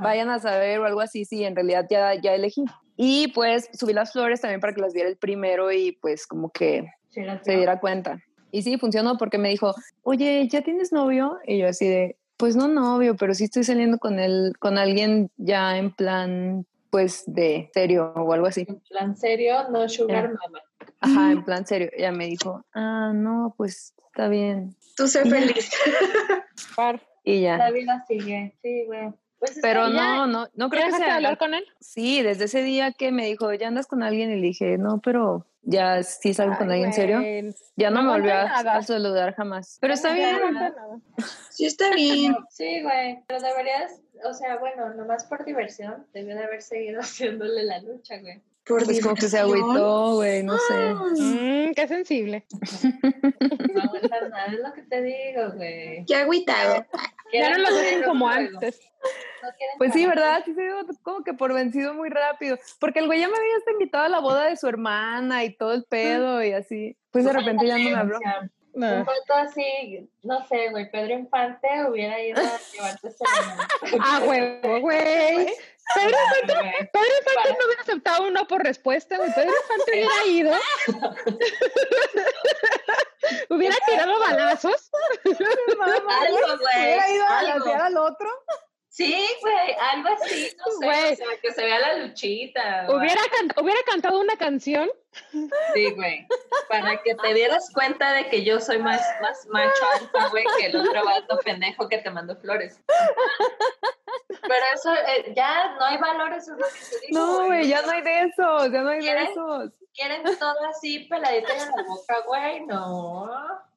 vayan a saber o algo así? Sí, en realidad ya, ya elegí. Y pues subí las flores también para que las viera el primero y pues como que se diera cuenta. Y sí, funcionó porque me dijo, oye, ¿ya tienes novio? Y yo así de, pues no novio, pero sí estoy saliendo con él, con alguien ya en plan, pues de serio o algo así. En plan serio, no sugar mama. Ajá, en plan serio. Ella me dijo, ah, no, pues está bien. Tú sé feliz. y ya. La vida sigue, sí, güey. Pues Pero no, no, no creo que sea. hablar con él? Sí, desde ese día que me dijo, ya andas con alguien y le dije, no, pero ya sí salgo con alguien serio, ya no, me volvió a, saludar jamás. Pero está bien. Sí, está bien. Sí, güey, pero deberías, o sea, bueno, nomás por diversión, debió de haber seguido haciéndole la lucha, güey. Por pues como que se agüitó, güey, no sé. Mm, qué sensible. No aguantas nada, es lo que te digo, güey. Qué agüitado. Ya no lo hacen como antes. pues sí, ¿verdad? Sí se dio como que por vencido muy rápido. Porque el güey ya me había hasta invitado a la boda de su hermana y todo el pedo y así. Pues de repente ya no me habló. No. Un foto así, no sé, güey, Pedro Infante hubiera ido a llevarte ese Ah, güey, güey. Pedro Infante, Pedro Infante no hubiera aceptado uno por respuesta, güey. Pedro Infante hubiera ido. hubiera tirado balazos. Algo, güey. Hubiera ido a balancear al otro. Sí, güey, algo así, no sé, o sea, que se vea la luchita. Hubiera, hubiera cantado una canción. Sí, güey, para que te dieras cuenta de que yo soy más, más macho alfa, güey, que el otro vato pendejo que te mandó flores. Pero eso, eh, ya no hay valores, es lo que te digo, No, güey, ya no hay de esos, ya no hay de esos. ¿Quieren todo así peladito en la boca, güey? No.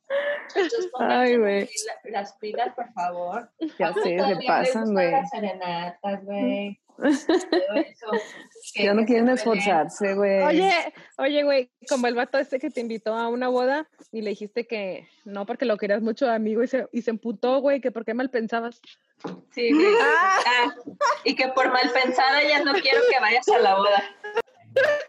Ay, güey. Las pilas, por favor. Ya sé, se pasan, güey. Las serenatas, güey. Ya no quieren esforzarse, güey. Oye, oye, güey, como el vato este que te invitó a una boda y le dijiste que no porque lo querías mucho amigo y se, y se emputó, güey, que por qué mal pensabas. Sí, güey. Ah, y que por mal pensada ya no quiero que vayas a la boda.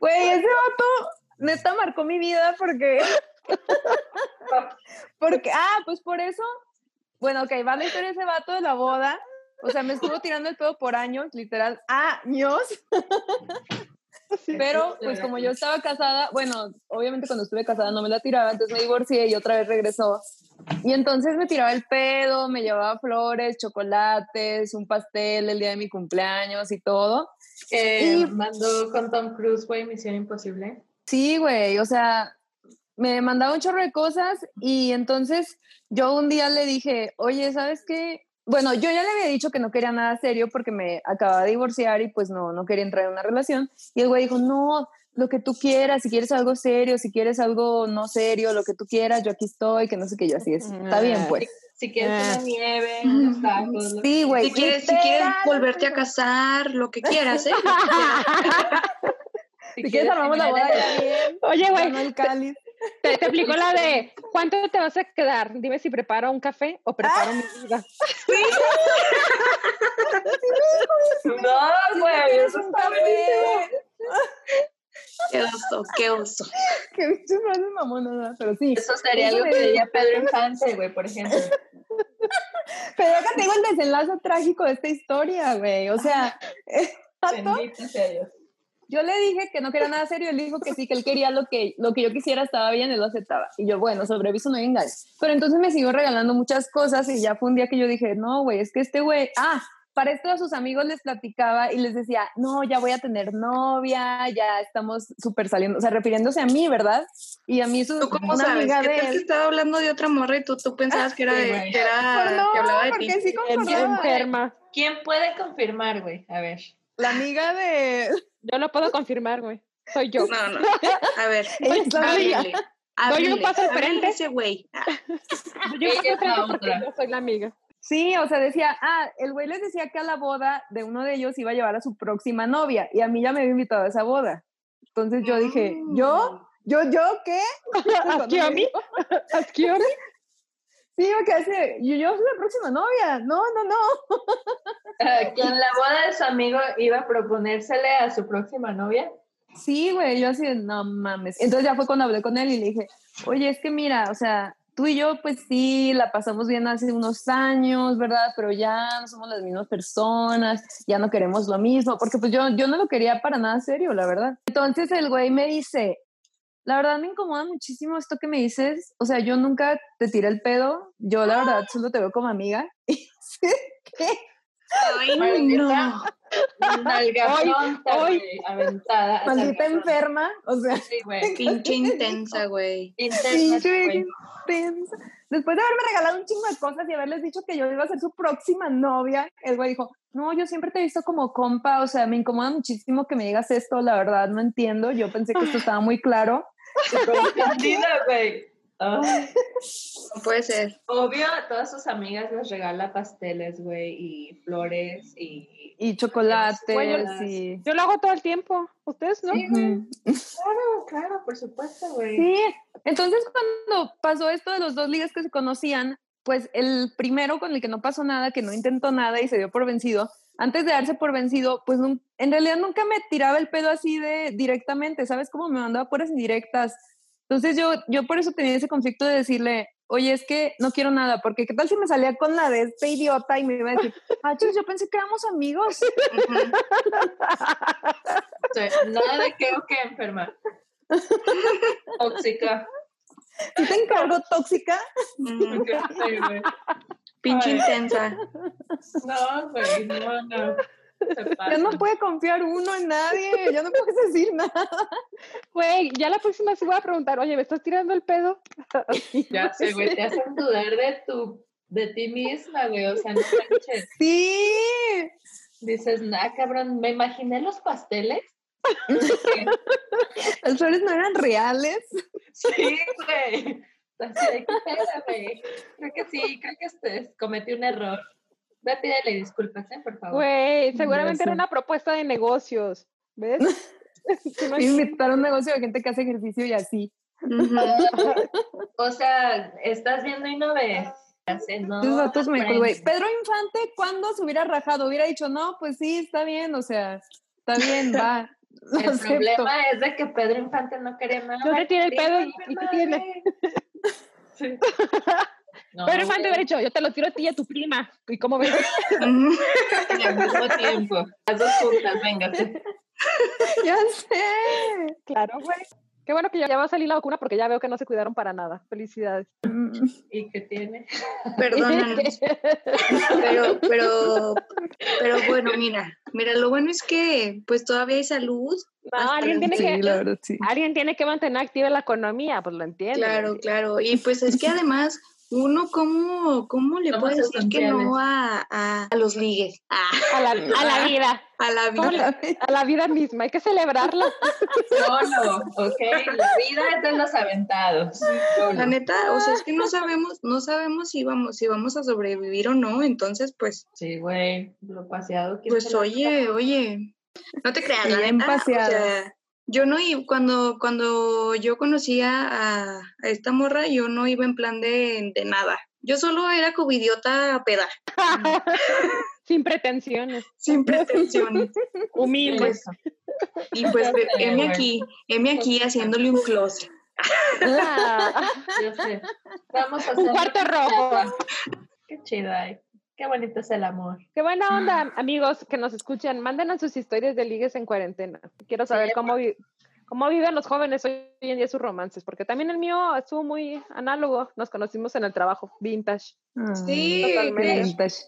Güey, ese vato neta marcó mi vida porque Porque, ah, pues por eso, bueno, ok, va la historia de ese vato de la boda. O sea, me estuvo tirando el pedo por años, literal, años. Pero, pues como yo estaba casada, bueno, obviamente cuando estuve casada no me la tiraba, entonces me divorcié y otra vez regresó. Y entonces me tiraba el pedo, me llevaba flores, chocolates, un pastel el día de mi cumpleaños y todo. y mandó con Tom Cruise, güey, Misión Imposible. Sí, güey, o sea, me mandaba un chorro de cosas y entonces yo un día le dije, oye, ¿sabes qué? Bueno, yo ya le había dicho que no quería nada serio porque me acababa de divorciar y pues no, no quería entrar en una relación. Y el güey dijo, no, lo que tú quieras, si quieres algo serio, si quieres algo no serio, lo que tú quieras, yo aquí estoy, que no sé qué, yo así es. Está bien, pues. Si quieres una nieve, unos tacos. Sí, güey. Si quieres, si quieres volverte a casar, lo que quieras, ¿eh? si, quieres, armamos la boda. Oye, güey. el cáliz. Te, te aplicó la de ¿cuánto te vas a quedar? Dime si preparo un café o preparo mi vida. no, güey, eso está bien. Qué oso, qué oso. Qué bicho frase mamona, pero sí. Eso sería algo que diría Pedro Infante, güey, por ejemplo. Pero acá tengo el desenlace trágico de esta historia, güey. O sea, Bendito sea Dios. Yo le dije que no quería nada serio, él dijo que sí, que él quería lo que, lo que yo quisiera, estaba bien, él lo aceptaba. Y yo, bueno, sobreviso no hay engaño. Pero entonces me siguió regalando muchas cosas y ya fue un día que yo dije, no, güey, es que este güey, ah, para esto a sus amigos les platicaba y les decía, no, ya voy a tener novia, ya estamos súper saliendo, o sea, refiriéndose a mí, ¿verdad? Y a mí su ¿Tú cómo una sabes? amiga de él. que estaba hablando de otra morra y tú, tú pensabas que era de, que, era, no, que hablaba de ti? Sí enferma. ¿Quién puede confirmar, güey? A ver. La amiga de... Yo lo puedo confirmar, güey. Soy yo. No, no. A ver, háblele. Doy un paso al frente. ese güey. Yo paso al frente porque yo soy la amiga. Sí, o sea, decía, ah, el güey les decía que a la boda de uno de ellos iba a llevar a su próxima novia y a mí ya me había invitado a esa boda. Entonces yo dije, ¿yo? ¿Yo, yo qué? ¿Aquí a mí? ¿Aquí a mí? Sí, me quedé yo, yo soy la próxima novia. No, no, no. ¿Que en la boda de su amigo iba a proponérsele a su próxima novia? Sí, güey, yo así, no mames. Entonces ya fue cuando hablé con él y le dije, oye, es que mira, o sea, tú y yo, pues sí, la pasamos bien hace unos años, ¿verdad? Pero ya no somos las mismas personas, ya no queremos lo mismo, porque pues yo, yo no lo quería para nada serio, la verdad. Entonces el güey me dice, la verdad me incomoda muchísimo esto que me dices, o sea, yo nunca te tiré el pedo, yo la verdad solo te veo como amiga. ¿Qué? Ay, no. hoy, aventada. Maldita enferma, o sea. Sí, güey. Pinche intensa, güey. Intensa, güey. Después de haberme regalado un chingo de cosas y haberles dicho que yo iba a ser su próxima novia, el güey dijo, no, yo siempre te he visto como compa, o sea, me incomoda muchísimo que me digas esto, la verdad, no entiendo, yo pensé que esto estaba muy claro. Güey. No puede ser. Obvio, a todas sus amigas les regala pasteles, güey, y flores y... Y chocolates y... Yo lo hago todo el tiempo. ¿Ustedes no? Claro, claro, por supuesto, güey. Sí. Entonces, cuando pasó esto de los dos ligas que se conocían, pues el primero con el que no pasó nada, que no intentó nada y se dio por vencido, antes de darse por vencido, pues en realidad nunca me tiraba el pedo así de directamente, ¿sabes? Como me mandaba puras indirectas. Entonces yo, yo por eso tenía ese conflicto de decirle, oye, es que no quiero nada, porque qué tal si me salía con la de este idiota y me iba a decir, ah, chis, yo pensé que éramos amigos. nada de que o qué enferma. Tóxica. ¿Tú te encargo tóxica? Pinche intensa. No, güey, no, no. Ya no puede confiar uno en nadie, ya no puedes decir nada. Güey, ya la próxima se voy a preguntar, oye, ¿me estás tirando el pedo? ya sé, güey, te hacen dudar de tu, de ti misma, güey, o sea, no manches. Sí. Dices, nah, cabrón, me imaginé los pasteles. ¿Los flores no eran reales? Sí, güey. Güey. Creo que sí, creo que este, cometí un error. Ve a pedirle disculpas, ¿eh? Por favor. Güey, seguramente era una propuesta de negocios. ¿Ves? Invitar un negocio de gente que hace ejercicio y así. o sea, estás viendo y no ves. No, Pedro Infante, ¿cuándo se hubiera rajado? Hubiera dicho, no, pues sí, está bien, o sea, está bien, va. El problema es de que Pedro Infante no quería nada. No tiene el pedo y qué tiene. Sí. Pero Infante hubiera dicho, yo te lo tiro a ti y a tu prima. ¿Y cómo ves? Al mismo tiempo. Las dos juntas, véngate. Ya sé. Claro, güey. Qué bueno que ya va a salir la vacuna porque ya veo que no se cuidaron para nada. Felicidades. ¿Y qué tiene? Perdónanos. pero, pero, pero bueno, mira, mira, lo bueno es que pues todavía hay salud. No, alguien tiene, que, alguien tiene que mantener activa la economía, pues lo entiendo. Claro, claro. Y pues es que además uno cómo, cómo le puede decir que no a, a, los ligues? A, la, a la vida. A la vida. A la vida misma, hay que celebrarla. Solo, ok, la vida es de los aventados. La neta, o sea, es que no sabemos, no sabemos si vamos, si vamos a sobrevivir o no, entonces pues. Sí, güey, lo paseado que Pues oye, oye, no te creas, la neta, o sea, yo no iba, cuando, cuando yo conocía a, esta morra, yo no iba en plan de, de nada. Yo solo era covidiota peda. Sin pretensiones. Sin pretensiones. Humildes. Y pues, M aquí, M aquí haciéndole un closet. Yo sé. Vamos a hacer un cuarto rojo. Qué chido hay. Qué bonito es el amor. Qué buena onda, amigos que nos escuchan. Mándenos sus historias de ligues en cuarentena. Quiero saber cómo, cómo viven los jóvenes hoy en día sus romances, porque también el mío estuvo muy análogo. Nos conocimos en el trabajo, vintage. Ah, sí,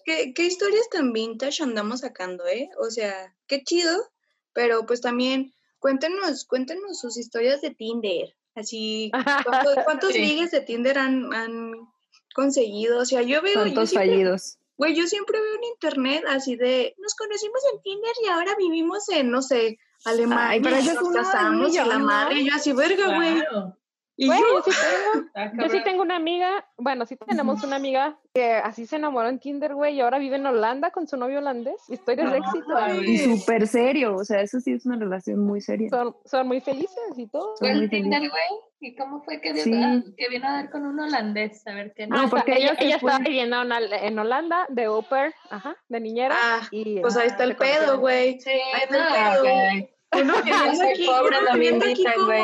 ¿Qué, ¿Qué, historias tan vintage andamos sacando, eh? O sea, qué chido, pero pues también cuéntenos, cuéntenos sus historias de Tinder. Así, ¿cuántos, ligues de Tinder han, han conseguido? O sea, yo veo... ¿Cuántos fallidos? Güey, yo siempre veo en internet así de, nos conocimos en Tinder y ahora vivimos en, no sé, Alemania, Ay, pero nos casamos y la madre, y yo así, verga, güey. Y yo, yo, sí tengo, ah, yo sí tengo una amiga, bueno, sí tenemos una amiga que así se enamoró en Tinder, güey, y ahora vive en Holanda con su novio holandés. Historias de éxito. Y súper serio, o sea, eso sí es una relación muy seria. Son, son muy felices y todo. ¿Fue en Tinder, güey? ¿Y cómo fue que, vino, que vino a ver con un holandés? A ver qué no. no porque ella, ella estaba viviendo en Holanda, de au pair, ajá, de niñera. Ah, y, pues ahí está el pedo, güey. Sí, ahí está el pedo. Uno aquí, pobre también güey.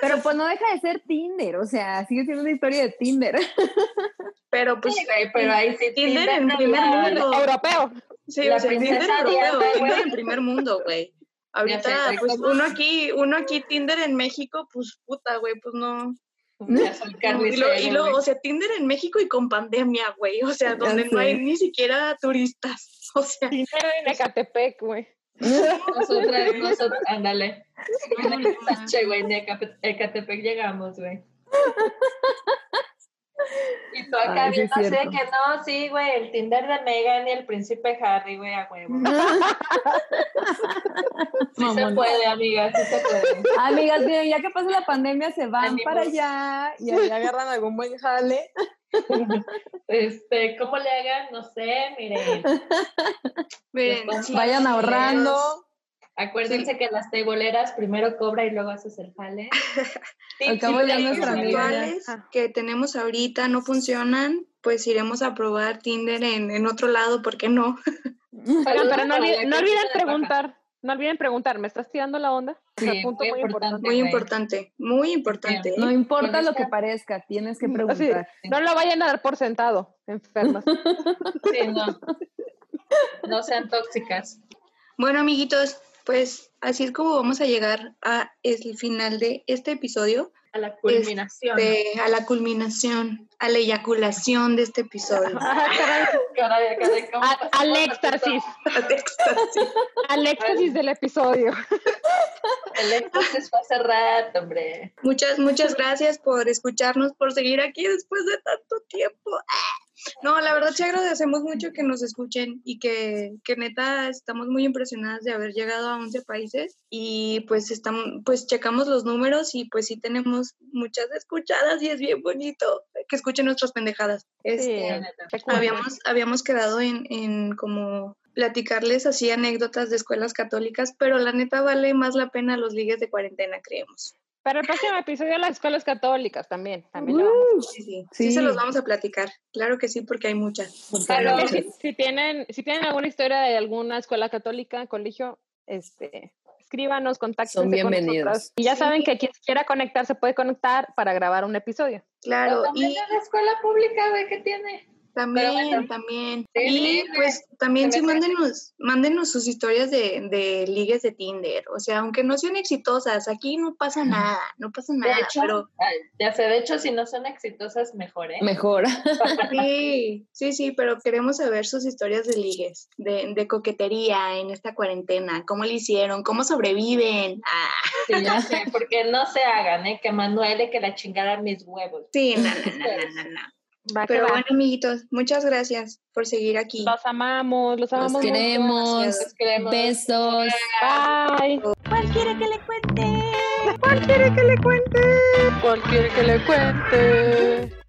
Pero pues no deja de ser Tinder, o sea, sigue siendo una historia de Tinder. Pero pues, pero ahí sí Tinder, en primer mundo. Europeo. Sí, o sea, Tinder europeo, Tinder en primer mundo, güey. Ahorita, pues uno aquí, uno aquí Tinder en México, pues puta, güey, pues no. y, lo, y lo, o sea, Tinder en México y con pandemia, güey, o sea, donde no hay ni siquiera turistas, o sea. Tinder en Ecatepec, güey. Nosotras, nosotros, ándale. Che, güey, de Ecatepec llegamos, güey. Y tú acá no sé que no, sí, güey, el Tinder de Megan y el príncipe Harry, güey, a huevo. sí se puede, amigas, sí se puede. Amigas, miren, ya que pasa la pandemia, se van para allá y ahí agarran algún buen jale. Este, ¿cómo le hagan? No sé, miren. miren, vayan ahorrando. Acuérdense que las teboleras primero cobra y luego haces el jale. Al de nuestra que tenemos ahorita no funcionan, pues iremos a probar Tinder en, en otro lado, ¿por qué no? pero, no, olviden, no olviden preguntar. No olviden preguntar, ¿me estás tirando la onda? Sí, punto muy, importante. Muy importante, muy importante. No importa lo que parezca, tienes que preguntar. no lo vayan a dar por sentado, enfermas. Sí, no. No sean tóxicas. Bueno, amiguitos, pues así es como vamos a llegar a el final de este episodio. A la culminación. Este, a la culminación, a la eyaculación de este episodio. al éxtasis. Al éxtasis del episodio. El éxtasis fue hace rato, hombre. Muchas, muchas gracias por escucharnos, por seguir aquí después de tanto tiempo. No, la verdad sí agradecemos mucho que nos escuchen y que, que neta estamos muy impresionadas de haber llegado a 11 países y pues estamos, pues checamos los números y pues sí tenemos muchas escuchadas y es bien bonito que escuchen nuestras pendejadas. Este, habíamos, habíamos quedado en, en como platicarles así anécdotas de escuelas católicas, pero la neta vale más la pena los ligues de cuarentena, creemos. Para el próximo episodio las escuelas católicas también. también uh, sí, sí, sí, se los vamos a platicar. Claro que sí, porque hay muchas. Pero si, tienen, si tienen alguna historia de alguna escuela católica, colegio, este, escríbanos, contáctenos. Son bienvenidos. y ya saben que quien quiera conectar se puede conectar para grabar un episodio. Claro. y la escuela pública, ¿ve qué tiene? También, también. y pues también sí, mándenos, mándenos sus historias de, de, ligues de Tinder. O sea, aunque no sean exitosas, aquí no pasa nada, no pasa nada. pero... ya sé, de hecho, si no son exitosas, mejor, ¿eh? Mejor. sí, sí, sí, pero queremos saber sus historias de ligues, de, de coquetería en esta cuarentena. ¿Cómo lo hicieron? ¿Cómo sobreviven? Ah. Sí, ya sé, porque no se hagan, ¿eh? Que Manuel que la chingada mis huevos. Sí, no, no, no, no. no. Pero bueno, amiguitos, muchas gracias por seguir aquí. Los amamos, los amamos. Los queremos. Los queremos. Besos. Bye. ¿Cuál quiere que le cuente? ¿Cuál quiere que le cuente? ¿Cuál quiere que le cuente?